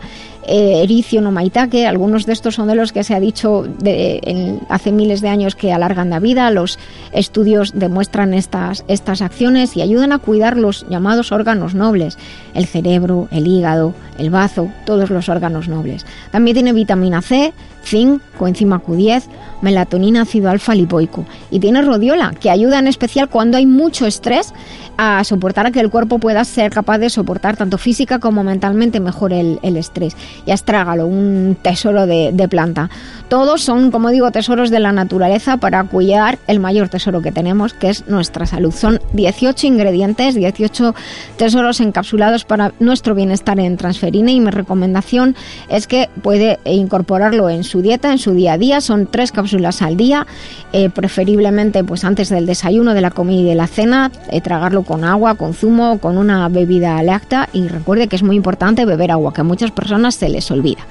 eh. Algunos de estos son de los que se ha dicho de, hace miles de años que alargan la vida. Los estudios demuestran estas, estas acciones y ayudan a cuidar los llamados órganos nobles, el cerebro, el hígado, el bazo, todos los órganos nobles. También tiene vitamina C, zinc, coenzima Q10, melatonina, ácido alfa lipoico y tiene rodiola, que ayuda en especial cuando hay mucho estrés a soportar a que el cuerpo pueda ser capaz de soportar tanto física como mentalmente mejor el, estrés. Y astrágalo, un tesoro de, de, planta. Todos son, como digo, tesoros de la naturaleza para cuidar el mayor tesoro que tenemos, que es nuestra salud. Son 18 ingredientes, 18 tesoros encapsulados para nuestro bienestar en transferina y mi recomendación es que puede incorporarlo en su dieta, en su día a día. Son tres cápsulas al día, eh, preferiblemente pues antes del desayuno, de la comida y de la cena, eh, tragarlo con agua, con zumo, con una bebida láctea y recuerde que es muy importante beber agua, que a muchas personas se les olvida.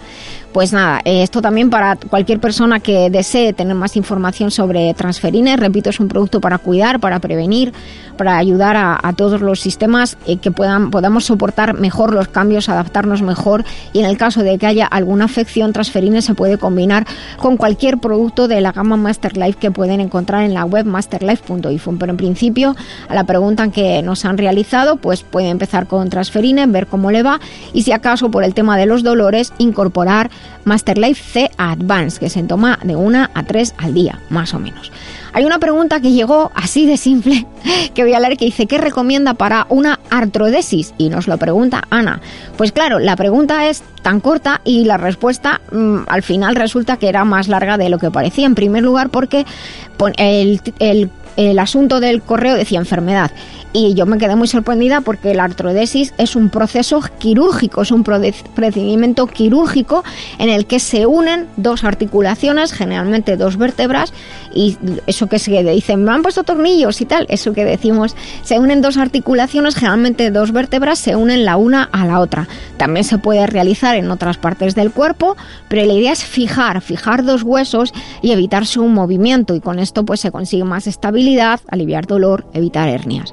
Pues nada, esto también para cualquier persona que desee tener más información sobre transferines. Repito, es un producto para cuidar, para prevenir, para ayudar a, todos los sistemas eh, que puedan podamos soportar mejor los cambios, adaptarnos mejor y en el caso de que haya alguna afección, transferines se puede combinar con cualquier producto de la gama Masterlife que pueden encontrar en la web masterlife.info. Pero en principio, a la pregunta que nos han realizado, pues puede empezar con transferines, ver cómo le va y si acaso por el tema de los dolores, incorporar Master Life C Advance, que se toma de una a tres al día, más o menos. Hay una pregunta que llegó así de simple que voy a leer que dice ¿qué recomienda para una artrodesis? Y nos lo pregunta Ana. Pues claro, la pregunta es tan corta y la respuesta mm, al final resulta que era más larga de lo que parecía. En primer lugar porque el, el, el asunto del correo decía enfermedad y yo me quedé muy sorprendida porque la artrodesis es un proceso quirúrgico, es un procedimiento quirúrgico en el que se unen dos articulaciones, generalmente dos vértebras, y eso que se dice, me han puesto tornillos y tal, eso que decimos, se unen dos articulaciones, generalmente dos vértebras, se unen la una a la otra. También se puede realizar en otras partes del cuerpo, pero la idea es fijar, fijar dos huesos y evitar su movimiento, y con esto pues se consigue más estabilidad, aliviar dolor, evitar hernias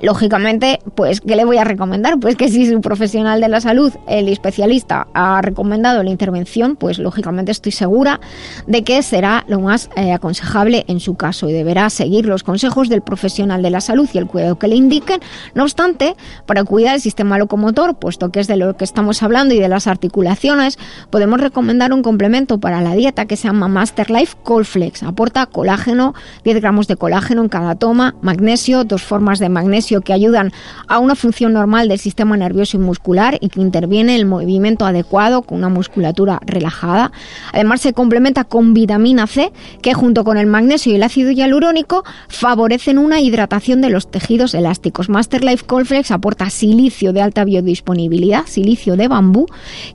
lógicamente, pues, ¿qué le voy a recomendar? Pues que si su profesional de la salud, el especialista, ha recomendado la intervención, pues lógicamente estoy segura de que será lo más eh, aconsejable en su caso y deberá seguir los consejos del profesional de la salud y el cuidado que le indiquen. No obstante, para cuidar el sistema locomotor, puesto que es de lo que estamos hablando y de las articulaciones, podemos recomendar un complemento para la dieta que se llama Master Life Colflex. Aporta colágeno, 10 gramos de colágeno en cada toma, magnesio, dos formas de magnesio que ayudan a una función normal del sistema nervioso y muscular y que interviene el movimiento adecuado con una musculatura relajada. Además se complementa con vitamina C que junto con el magnesio y el ácido hialurónico favorecen una hidratación de los tejidos elásticos. Master Life Colflex aporta silicio de alta biodisponibilidad, silicio de bambú,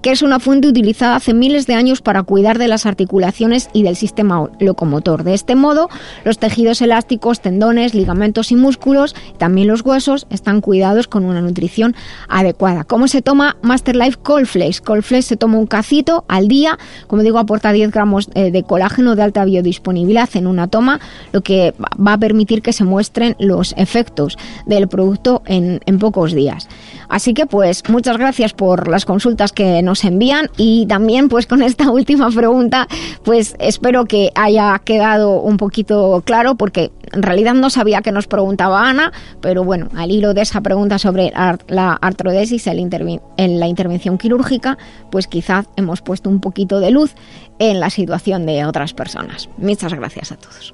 que es una fuente utilizada hace miles de años para cuidar de las articulaciones y del sistema locomotor. De este modo, los tejidos elásticos, tendones, ligamentos y músculos, también los huesos están cuidados con una nutrición adecuada. ¿Cómo se toma Master Life Colflex? Colflex se toma un cacito al día, como digo, aporta 10 gramos eh, de colágeno de alta biodisponibilidad en una toma, lo que va a permitir que se muestren los efectos del producto en, en pocos días. Así que pues muchas gracias por las consultas que nos envían y también pues con esta última pregunta pues espero que haya quedado un poquito claro porque en realidad no sabía que nos preguntaba Ana, pero bueno, al hilo de esa pregunta sobre la artrodesis en la intervención quirúrgica, pues quizás hemos puesto un poquito de luz en la situación de otras personas. Muchas gracias a todos.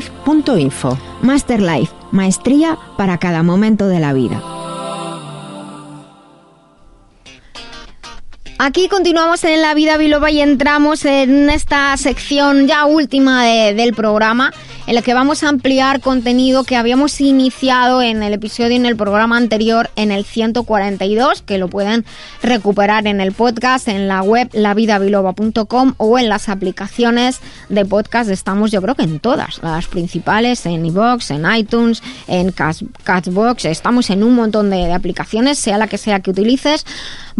masterlife.info.
Masterlife, maestría para cada momento de la vida. Aquí continuamos en La Vida Biloba y entramos en esta sección ya última del programa en la que vamos a ampliar contenido que habíamos iniciado en el episodio en el programa anterior en el 142, que lo pueden recuperar en el podcast, en la web lavidabiloba.com o en las aplicaciones de podcast. Estamos yo creo que en todas, las principales, en iVoox, en iTunes, en Catchbox, estamos en un montón de, de aplicaciones, sea la que sea que utilices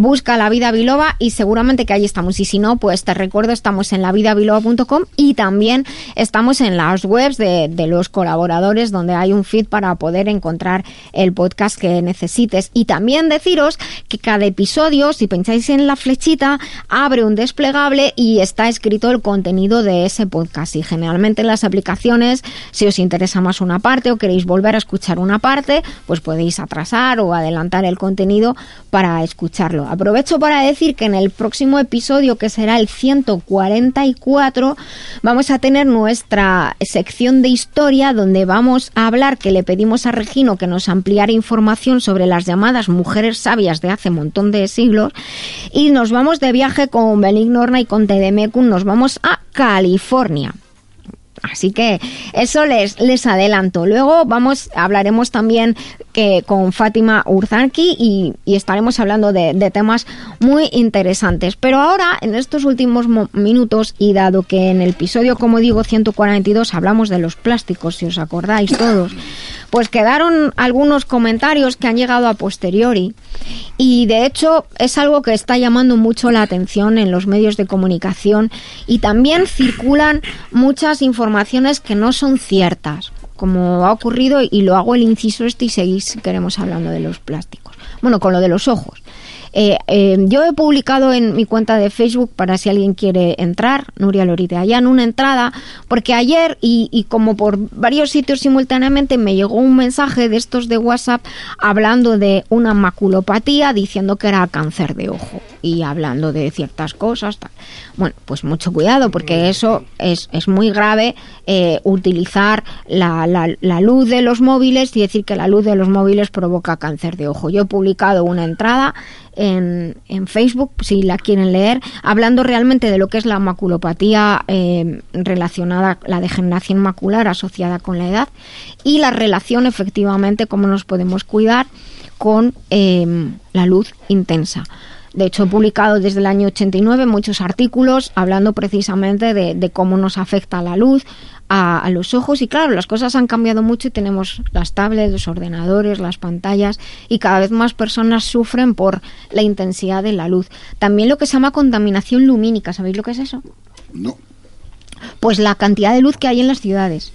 busca La Vida Biloba y seguramente que ahí estamos. Y si no, pues te recuerdo, estamos en lavidabiloba.com y también estamos en las webs de, los colaboradores donde hay un feed para poder encontrar el podcast que necesites. Y también deciros que cada episodio, si pensáis en la flechita, abre un desplegable y está escrito el contenido de ese podcast. Y generalmente en las aplicaciones, si os interesa más una parte o queréis volver a escuchar una parte, pues podéis atrasar o adelantar el contenido para escucharlo. Aprovecho para decir que en el próximo episodio, que será el 144, vamos a tener nuestra sección de historia donde vamos a hablar que le pedimos a Regino que nos ampliara información sobre las llamadas mujeres sabias de hace montón de siglos y nos vamos de viaje con Benignorna y con Tedemecum, nos vamos a California. Así que eso les, les adelanto. Luego vamos, hablaremos también que con Fátima Urzanki y, estaremos hablando de, de, temas muy interesantes. Pero ahora, en estos últimos minutos, y dado que en el episodio, como digo, 142 hablamos de los plásticos, si os acordáis todos, pues quedaron algunos comentarios que han llegado a posteriori y de hecho es algo que está llamando mucho la atención en los medios de comunicación y también circulan muchas informaciones que no son ciertas como ha ocurrido y lo hago el inciso este y seguís queremos hablando de los plásticos. Bueno, con lo de los ojos. Eh, eh, yo he publicado en mi cuenta de Facebook para si alguien quiere entrar, Nuria Lorite en una entrada, porque ayer y, como por varios sitios simultáneamente me llegó un mensaje de estos de WhatsApp hablando de una maculopatía diciendo que era cáncer de ojo y hablando de ciertas cosas. Tal. Bueno, pues mucho cuidado porque eso es, es muy grave eh, utilizar la, la, la luz de los móviles y decir que la luz de los móviles provoca cáncer de ojo. Yo he publicado una entrada en, en, Facebook, si la quieren leer, hablando realmente de lo que es la maculopatía eh, relacionada, la degeneración macular asociada con la edad y la relación efectivamente, cómo nos podemos cuidar con eh, la luz intensa. De hecho, he publicado desde el año 89 muchos artículos hablando precisamente de, de cómo nos afecta la luz a, a, los ojos y claro, las cosas han cambiado mucho y tenemos las tablets, los ordenadores, las pantallas y cada vez más personas sufren por la intensidad de la luz. También lo que se llama contaminación lumínica, ¿sabéis lo que es eso?
No.
Pues la cantidad de luz que hay en las ciudades.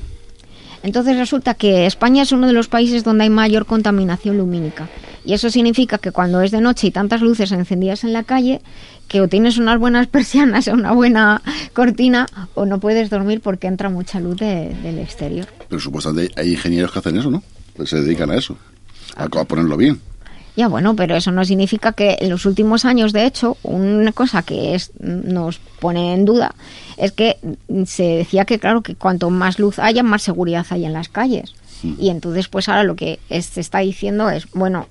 Entonces resulta que España es uno de los países donde hay mayor contaminación lumínica. Y eso significa que cuando es de noche y tantas luces encendidas en la calle, que o tienes unas buenas persianas o una buena cortina o no puedes dormir porque entra mucha luz de, del exterior.
Pero supuestamente hay ingenieros que hacen eso, ¿no? Que se dedican a eso, a, a ponerlo bien.
Ya bueno, pero eso no significa que en los últimos años, de hecho, una cosa que es, nos pone en duda es que se decía que, claro, que cuanto más luz haya, más seguridad hay en las calles. Y entonces, pues ahora lo que se está diciendo es, bueno,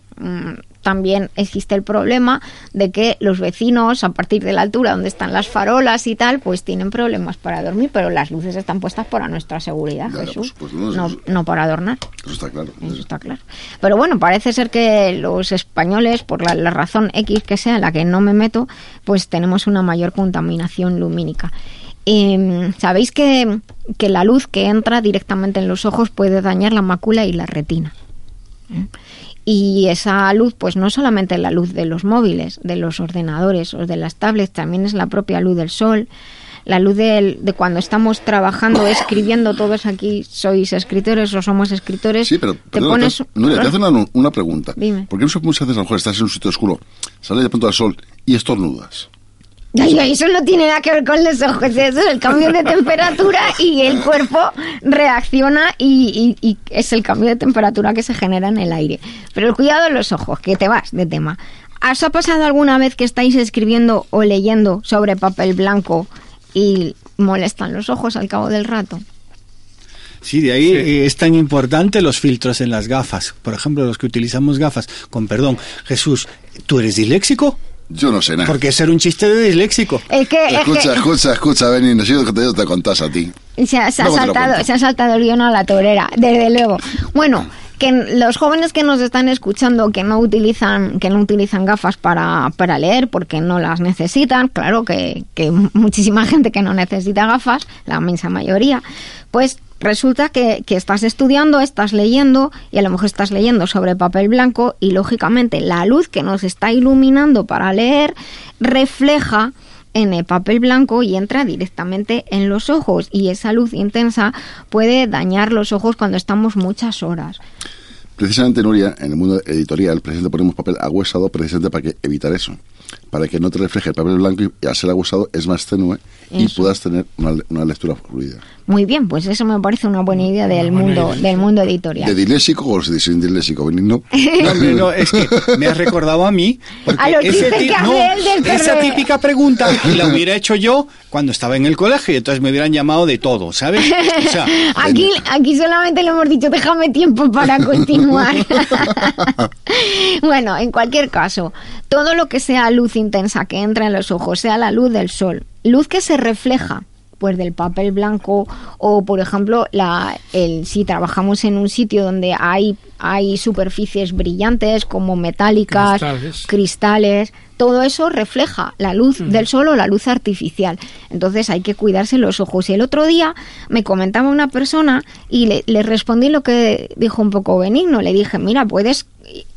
también existe el problema de que los vecinos, a partir de la altura donde están las farolas y tal, pues tienen problemas para dormir, pero las luces están puestas para nuestra seguridad, Jesús,
supuesto,
no, no para adornar.
Eso está claro.
Eso está claro. Pero bueno, parece ser que los españoles, por la, la razón X que sea, en la que no me meto, pues tenemos una mayor contaminación lumínica. Eh, Sabéis que, que la luz que entra directamente en los ojos puede dañar la mácula y la retina. ¿eh? Y esa luz, pues no solamente la luz de los móviles, de los ordenadores o de las tablets, también es la propia luz del sol, la luz del- de, cuando estamos trabajando, escribiendo, todos aquí sois escritores o somos escritores,
Sí, pero
te pones...
te, Nuria, te una, una pregunta.
Dime.
¿Por qué no muchas veces a lo mejor estás en un sitio oscuro, sales de pronto al sol y estornudas?
Eso no tiene nada que ver con los ojos, eso es el cambio de temperatura y el cuerpo reacciona y, y- y es el cambio de temperatura que se genera en el aire. Pero el cuidado de los ojos, que te vas de tema. ¿Os ha pasado alguna vez que estáis escribiendo o leyendo sobre papel blanco y molestan los ojos al cabo del rato?
Sí, de ahí eh, es tan importante los filtros en las gafas. Por ejemplo, los que utilizamos gafas. Con perdón, Jesús, ¿tú eres disléxico?
Yo no sé nada.
Porque ser un chiste de disléxico.
Es que, es
Escucha,
que
escucha, escucha, Beni, no sé lo que te, te contás a ti.
se ha, se saltado, se ha saltado el guion a la torera, desde luego. Bueno, que los jóvenes que nos están escuchando que no utilizan que no utilizan gafas para, para leer porque no las necesitan, claro que, que muchísima gente que no necesita gafas, la inmensa mayoría, pues resulta que, que estás estudiando, estás leyendo y a lo mejor estás leyendo sobre papel blanco y lógicamente la luz que nos está iluminando para leer refleja en el papel blanco y entra directamente en los ojos y esa luz intensa puede dañar los ojos cuando estamos muchas horas.
Precisamente, Nuria, en el mundo editorial, precisamente ponemos papel agüesado precisamente para que evitar eso. Para que no te refleje el papel blanco y al ser agüesado es más tenue y
Eso.
puedas tener una, una lectura fluida.
Muy bien, pues eso me parece una buena idea del mundo del mundo editorial.
¿De disléxico o de sin disléxico? Beni? No.
No, es que me has recordado a mí. porque
A lo
ese ti-
que
no,
hace él de
esa típica pregunta la hubiera hecho yo cuando estaba en el colegio y entonces me hubieran llamado de todo, ¿sabes? O sea,
Aquí, aquí solamente le hemos dicho, déjame tiempo para continuar. bueno, en cualquier caso, todo lo que sea luz intensa que entra en los ojos, sea la luz del sol, luz que se refleja, pues del papel blanco o por ejemplo la, el, si trabajamos en un sitio donde hay, hay superficies brillantes como metálicas,
Cristales.
cristales, todo eso refleja la luz del sol o la luz artificial. Entonces hay que cuidarse los ojos. Y el otro día me comentaba una persona y le, le respondí lo que dijo un poco benigno. Le dije, mira, puedes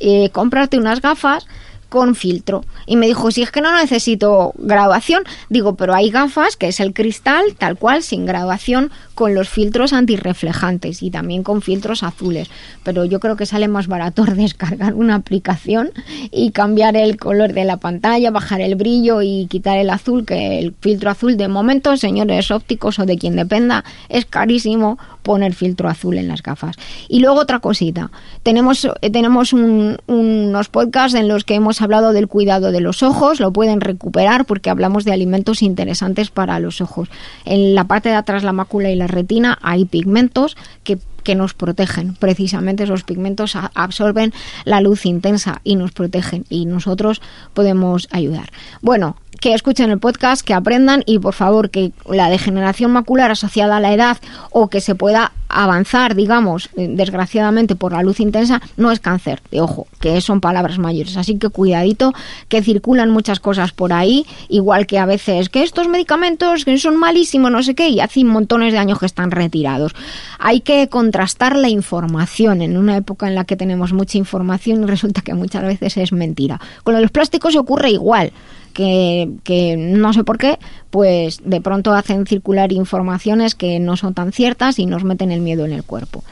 eh, comprarte unas gafas con filtro. Y me dijo, si es que no necesito graduación, digo, pero hay gafas, que es el cristal, tal cual, sin graduación, con los filtros antirreflejantes y también con filtros azules. Pero yo creo que sale más barato descargar una aplicación y cambiar el color de la pantalla, bajar el brillo y quitar el azul, que el filtro azul de momento, señores ópticos o de quien dependa, es carísimo poner filtro azul en las gafas. Y luego otra cosita, tenemos, eh, tenemos un- unos podcasts en los que hemos hablado del cuidado de los ojos, lo pueden recuperar porque hablamos de alimentos interesantes para los ojos. En la parte de atrás, la mácula y la retina, hay pigmentos que que nos protegen. Precisamente esos pigmentos absorben la luz intensa y nos protegen y nosotros podemos ayudar. Bueno, que escuchen el podcast, que aprendan y por favor que la degeneración macular asociada a la edad o que se pueda avanzar, digamos, eh, desgraciadamente por la luz intensa, no es cáncer, de ojo, que son palabras mayores. Así que cuidadito, que circulan muchas cosas por ahí, igual que a veces que estos medicamentos que son malísimos, no sé qué, y hace montones de años que están retirados. Hay que contrastar la información en una época en la que tenemos mucha información y resulta que muchas veces es mentira. Con los plásticos ocurre igual que, que no sé por qué, pues de pronto hacen circular informaciones que no son tan ciertas y nos meten el en el cuerpo.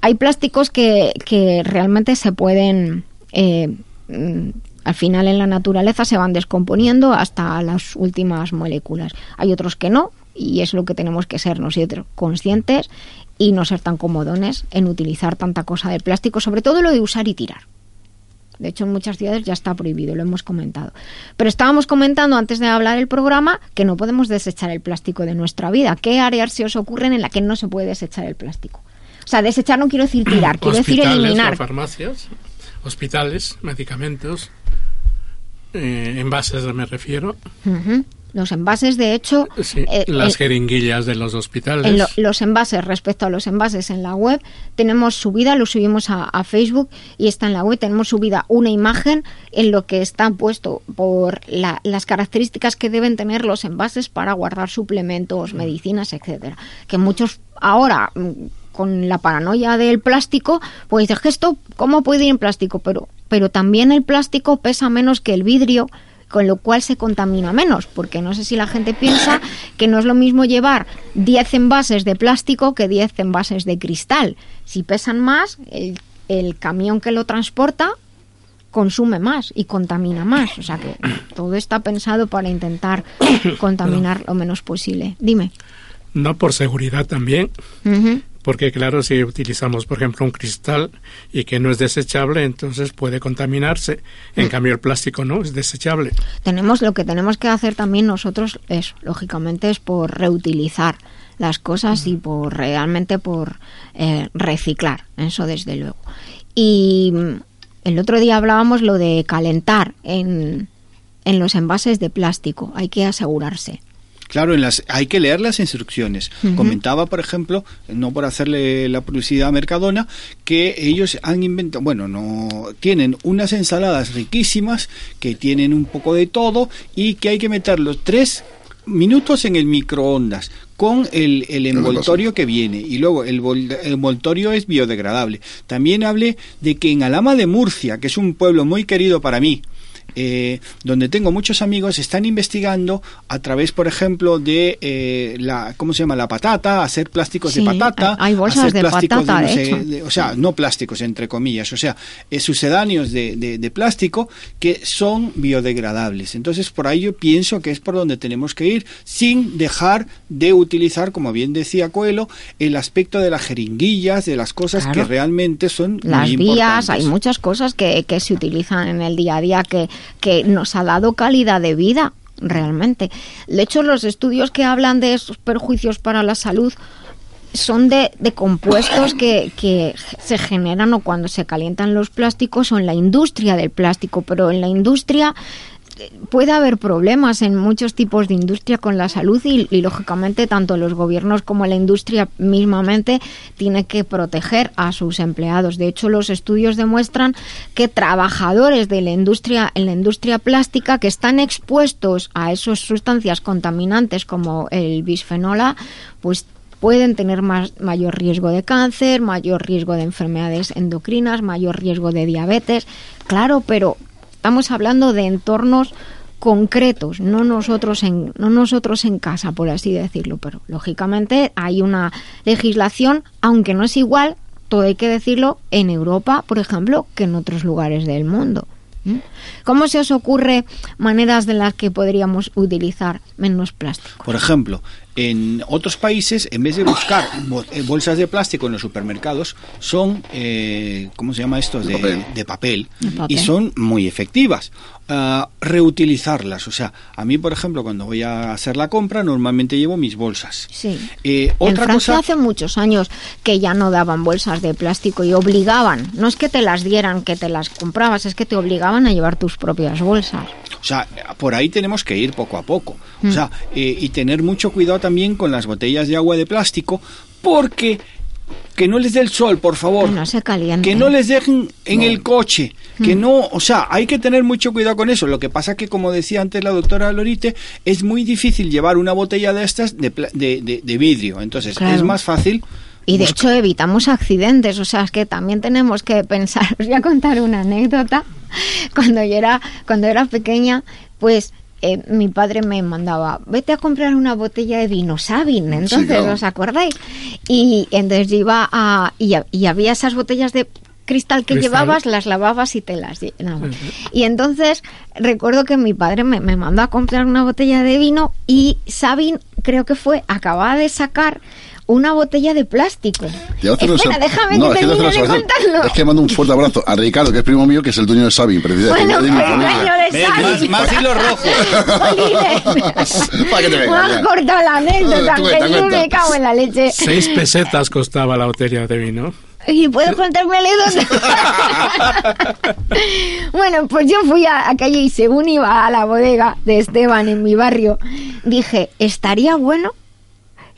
Hay plásticos que, que realmente se pueden, eh, mm, al final en la naturaleza se van descomponiendo hasta las últimas moléculas. Hay otros que no y es lo que tenemos que ser nosotros conscientes y no ser tan comodones en utilizar tanta cosa de plástico, sobre todo lo de usar y tirar. De hecho, en muchas ciudades ya está prohibido, lo hemos comentado. Pero estábamos comentando antes de hablar el programa que no podemos desechar el plástico de nuestra vida. ¿Qué áreas se os ocurren en la que no se puede desechar el plástico? O sea, desechar no quiero decir tirar, quiero decir eliminar.
farmacias, hospitales, medicamentos, eh, envases me refiero.
Los envases, de hecho,
sí,
eh,
las
el-
jeringuillas de los hospitales.
En lo- los envases, respecto a los envases en la web, tenemos subida, lo subimos a, a Facebook y está en la web, tenemos subida una imagen en lo que está puesto por la- las características que deben tener los envases para guardar suplementos, medicinas, etcétera. Que muchos ahora mm, con la paranoia del plástico, pues dices esto, ¿cómo puede ir en plástico? Pero, pero también el plástico pesa menos que el vidrio, con lo cual se contamina menos, porque no sé si la gente piensa que no es lo mismo llevar 10 envases de plástico que 10 envases de cristal. Si pesan más, el, el camión que lo transporta consume más y contamina más. O sea que todo está pensado para intentar contaminar lo menos posible. Dime.
No por seguridad también. Porque claro, si utilizamos, por ejemplo, un cristal y que no es desechable, entonces puede contaminarse. En cambio, el plástico no es desechable.
tenemos lo que tenemos que hacer también nosotros es lógicamente es por reutilizar las cosas y por realmente por eh, reciclar. Eso desde luego. Y mm, el otro día hablábamos lo de calentar en, en los envases de plástico. Hay que asegurarse
Claro, en las, hay que leer las instrucciones. Comentaba, por ejemplo, no por hacerle la publicidad a Mercadona, que ellos han inventado, bueno, no tienen unas ensaladas riquísimas que tienen un poco de todo y que hay que meterlos tres minutos en el microondas con el, el envoltorio que viene y luego el, el envoltorio es biodegradable. También hablé de que en Alama de Murcia, que es un pueblo muy querido para mí, eh, donde tengo muchos amigos, están investigando a través, por ejemplo, de eh, la, ¿cómo se llama? La patata, hacer plásticos
Sí,
de patata,
hay- bolsas
hacer
de
plásticos
patata,
no sé, de- o sea, no plásticos entre comillas, o sea, eh, sucedáneos de, de- de plástico que son biodegradables. Entonces, por ahí yo pienso que es por donde tenemos que ir, sin dejar de utilizar, como bien decía Coelho, el aspecto de las jeringuillas, de las cosas
Claro.
que realmente son
las
muy
vías,
importantes.
hay muchas cosas que, que se utilizan en el día a día que, que nos ha dado calidad de vida, realmente. De hecho, los estudios que hablan de esos perjuicios para la salud son de, de compuestos que, que se generan o cuando se calientan los plásticos o en la industria del plástico, pero en la industria puede haber problemas en muchos tipos de industria con la salud y, lógicamente tanto los gobiernos como la industria mismamente tiene que proteger a sus empleados. De hecho, los estudios demuestran que trabajadores de la industria en la industria plástica que están expuestos a esas sustancias contaminantes como el bisfenol pues pueden tener más, mayor riesgo de cáncer, mayor riesgo de enfermedades endocrinas, mayor riesgo de diabetes. Claro, pero estamos hablando de entornos concretos, no nosotros en no nosotros en casa, por así decirlo, pero lógicamente hay una legislación, aunque no es igual, todo hay que decirlo, en Europa, por ejemplo, que en otros lugares del mundo. ¿Cómo se os ocurre maneras de las que podríamos utilizar menos plástico?
Por ejemplo, en otros países, en vez de buscar eh, bolsas de plástico en los supermercados, son, eh, ¿cómo se llama esto? De, papel. de papel. Y son muy efectivas. Uh, reutilizarlas. O sea, a mí, por ejemplo, cuando voy a hacer la compra, normalmente llevo mis bolsas.
Sí.
Eh,
en
otra
Francia
cosa,
hace muchos años que ya no daban bolsas de plástico y obligaban, no es que te las dieran, que te las comprabas, es que te obligaban a llevar tus propias bolsas.
O sea, por ahí tenemos que ir poco a poco.
Mm.
O sea, eh, y tener mucho cuidado también con las botellas de agua de plástico, porque que no les dé el sol, por favor.
Que no se caliente.
Que no les dejen en el coche. Que
Mm.
no, o sea, hay que tener mucho cuidado con eso. Lo que pasa que, como decía antes la doctora Lorite, es muy difícil llevar una botella de estas de, de, de- de vidrio. Entonces,
Claro.
es más fácil.
Y de
buscar-
hecho evitamos accidentes, o sea, es que también tenemos que pensar, os voy a contar una anécdota. Cuando yo era, cuando era pequeña, pues eh, mi padre me mandaba, vete a comprar una botella de vino Sabin, entonces,
claro.
¿os acordáis? Y entonces iba a, y, ha- y había esas botellas de cristal que
Cristal.
llevabas, las lavabas y te las llenabas. Y entonces recuerdo que mi padre me, me mandó a comprar una botella de vino y Sabin, creo que fue, acababa de sacar una botella de plástico. Espera, déjame
No,
que
es
termine de contarlo.
Es que mando un fuerte abrazo a Ricardo, que es primo mío, que es el dueño de Sabin, precisamente.
Bueno,
de mi
pues,
familia.
dueño de
Ven,
Sabin.
más, más hilo rojo.
Para que te
Me
venga,
has
ya.
cortado la anécdota, que yo me cago en la leche.
Seis pesetas costaba la botella de vino.
¿Y puedo contarme anécdota? bueno, pues yo fui a, a calle y según iba a la bodega de Esteban en mi barrio, dije, estaría bueno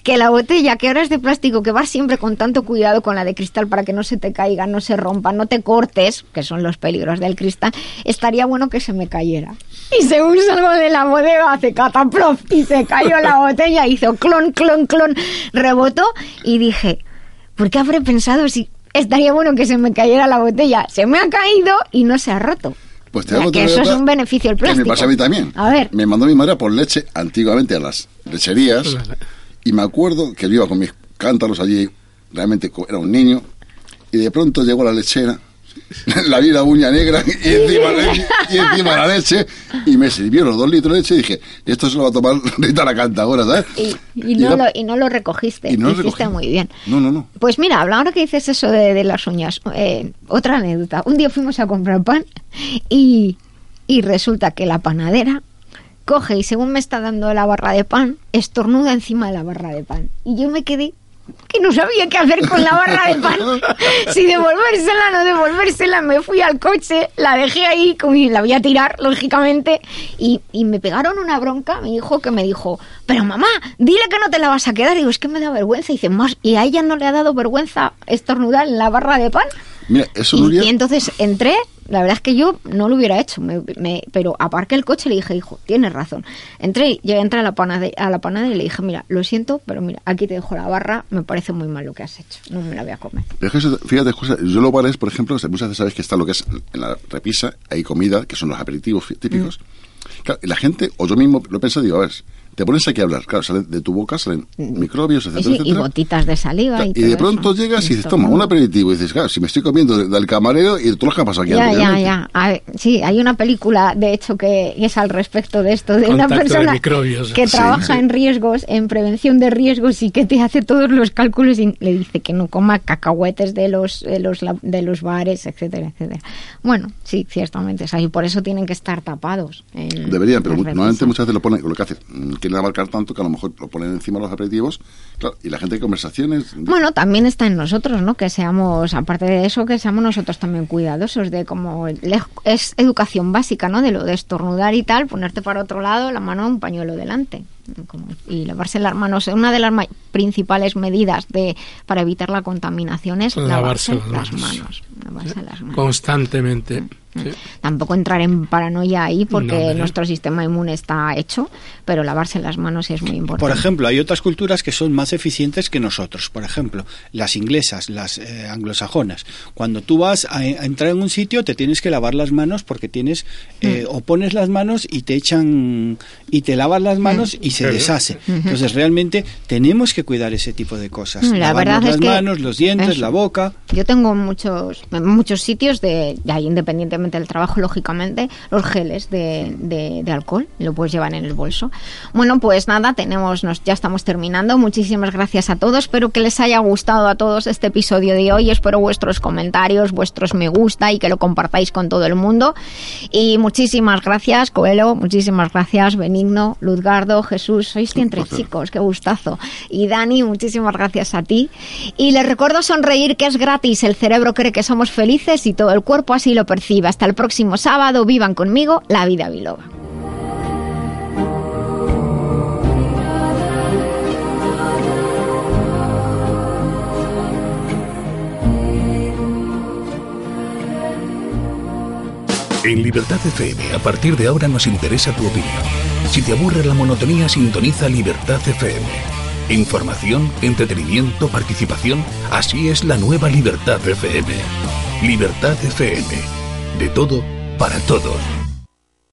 que la botella, que ahora es de plástico, que vas siempre con tanto cuidado con la de cristal para que no se te caiga, no se rompa, no te cortes, que son los peligros del cristal, estaría bueno que se me cayera. Y según salgo de la bodega, hace cataplof y se cayó la botella, hizo clon, clon, clon, rebotó y dije, ¿por qué habré pensado si estaría bueno que se me cayera la botella? Se me ha caído y no se ha roto.
Pues te hago
que eso es un beneficio
Que
plástico.
me pasa a mí también.
A ver.
Me mandó mi madre por leche antiguamente a las lecherías. Y me acuerdo que yo iba con mis cántaros allí, realmente era un niño, y de pronto llegó la lechera, la vi la uña negra y encima, y encima la leche, y me sirvió los dos litros de leche y dije, esto se lo va a tomar Rita la cantadora, ¿sabes?
Y, y no, lo, y no lo recogiste.
y no lo
Hiciste
recogí.
muy bien.
No, no, no.
Pues mira, ahora que dices eso de, de las uñas, eh, otra anécdota. Un día fuimos a comprar pan y, y resulta que la panadera coge y según me está dando la barra de pan, estornuda encima de la barra de pan. Y yo me quedé que no sabía qué hacer con la barra de pan. si devolvérsela, no devolvérsela. Me fui al coche, la dejé ahí, la voy a tirar, lógicamente. Y, y me pegaron una bronca, mi hijo, que me dijo, pero mamá, dile que no te la vas a quedar. Y digo, es que me da vergüenza. Y dice, más, ¿y a ella no le ha dado vergüenza estornudar en la barra de pan?
Mira, eso,
Y,
Nuria,
y entonces entré, la verdad es que yo no lo hubiera hecho, me- me- pero aparqué el coche y le dije, hijo, tienes razón. Entré, llegué a entrar a la, panade- a la panada y le dije, mira, lo siento, pero mira, aquí te dejo la barra, me parece muy mal lo que has hecho, no me la voy a comer.
Pero es que eso, fíjate, yo lo paré, por ejemplo, muchas veces sabes que está lo que es en la repisa, hay comida, que son los aperitivos típicos. Claro, y la gente, o yo mismo lo he pensado, digo, a ver, te pones aquí a hablar, claro, salen de tu boca salen microbios, etcétera,
sí, y
etcétera.
gotitas de saliva. Y,
Y
todo
de
eso.
pronto llegas y dices, toma, un aperitivo. Y dices, claro, si me estoy comiendo de- del camarero y todo lo que ha pasado aquí
Ya, ya, ya. Ver, sí, hay una película, de hecho, que es al respecto de esto, de una
Contacto
persona que
Sí,
trabaja
sí.
en riesgos, en prevención de riesgos y que te hace todos los cálculos y le dice que no coma cacahuetes de los, de los, de los bares, etcétera, etcétera. Bueno, sí, ciertamente es así. Por eso tienen que estar tapados. en
Deberían, pero normalmente muchas veces lo ponen, lo que hacen, mm, que quieren abarcar tanto que a lo mejor lo ponen encima los aperitivos. Claro, y la gente de conversaciones.
Bueno, también está en nosotros, ¿no? Que seamos, aparte de eso, que seamos nosotros también cuidadosos de como es educación básica, ¿no? De lo de estornudar y tal, ponerte para otro lado, la mano un pañuelo delante y lavarse las manos. Una de las principales medidas de para evitar la contaminación es lavarse, las, manos.
Constantemente.
Tampoco entrar en paranoia ahí porque nuestro sistema inmune está hecho, pero lavarse las manos es muy importante.
Por ejemplo, hay otras culturas que son más eficientes que nosotros. Por ejemplo, las inglesas, las eh, anglosajonas. Cuando tú vas a, entrar en un sitio, te tienes que lavar las manos porque tienes eh, mm. o pones las manos y te echan y te lavas las manos mm. y se deshace. Entonces, realmente tenemos que cuidar ese tipo de cosas.
Mm, la verdad
las
es
manos, los dientes, la boca.
Yo tengo muchos muchos sitios de, de ahí independientemente el trabajo, lógicamente, los geles de, de, alcohol, lo puedes llevar en el bolso. Bueno, pues nada, tenemos, nos, ya estamos terminando. Muchísimas gracias a todos. Espero que les haya gustado a todos este episodio de hoy. Espero vuestros comentarios, vuestros me gusta y que lo compartáis con todo el mundo. Y muchísimas gracias, Coelho, muchísimas gracias, Benigno, Luzgardo, Jesús. Sois entre chicos, qué gustazo. Y Dani, muchísimas gracias a ti. Y les recuerdo sonreír que es gratis. El cerebro cree que somos felices y todo el cuerpo así lo percibe. Hasta el próximo sábado. Vivan conmigo la vida biloba.
En Libertad FM, a partir de ahora nos interesa tu opinión. Si te aburre la monotonía, sintoniza Libertad FM. Información, entretenimiento, participación, así es la nueva Libertad FM. Libertad FM de todo para todos.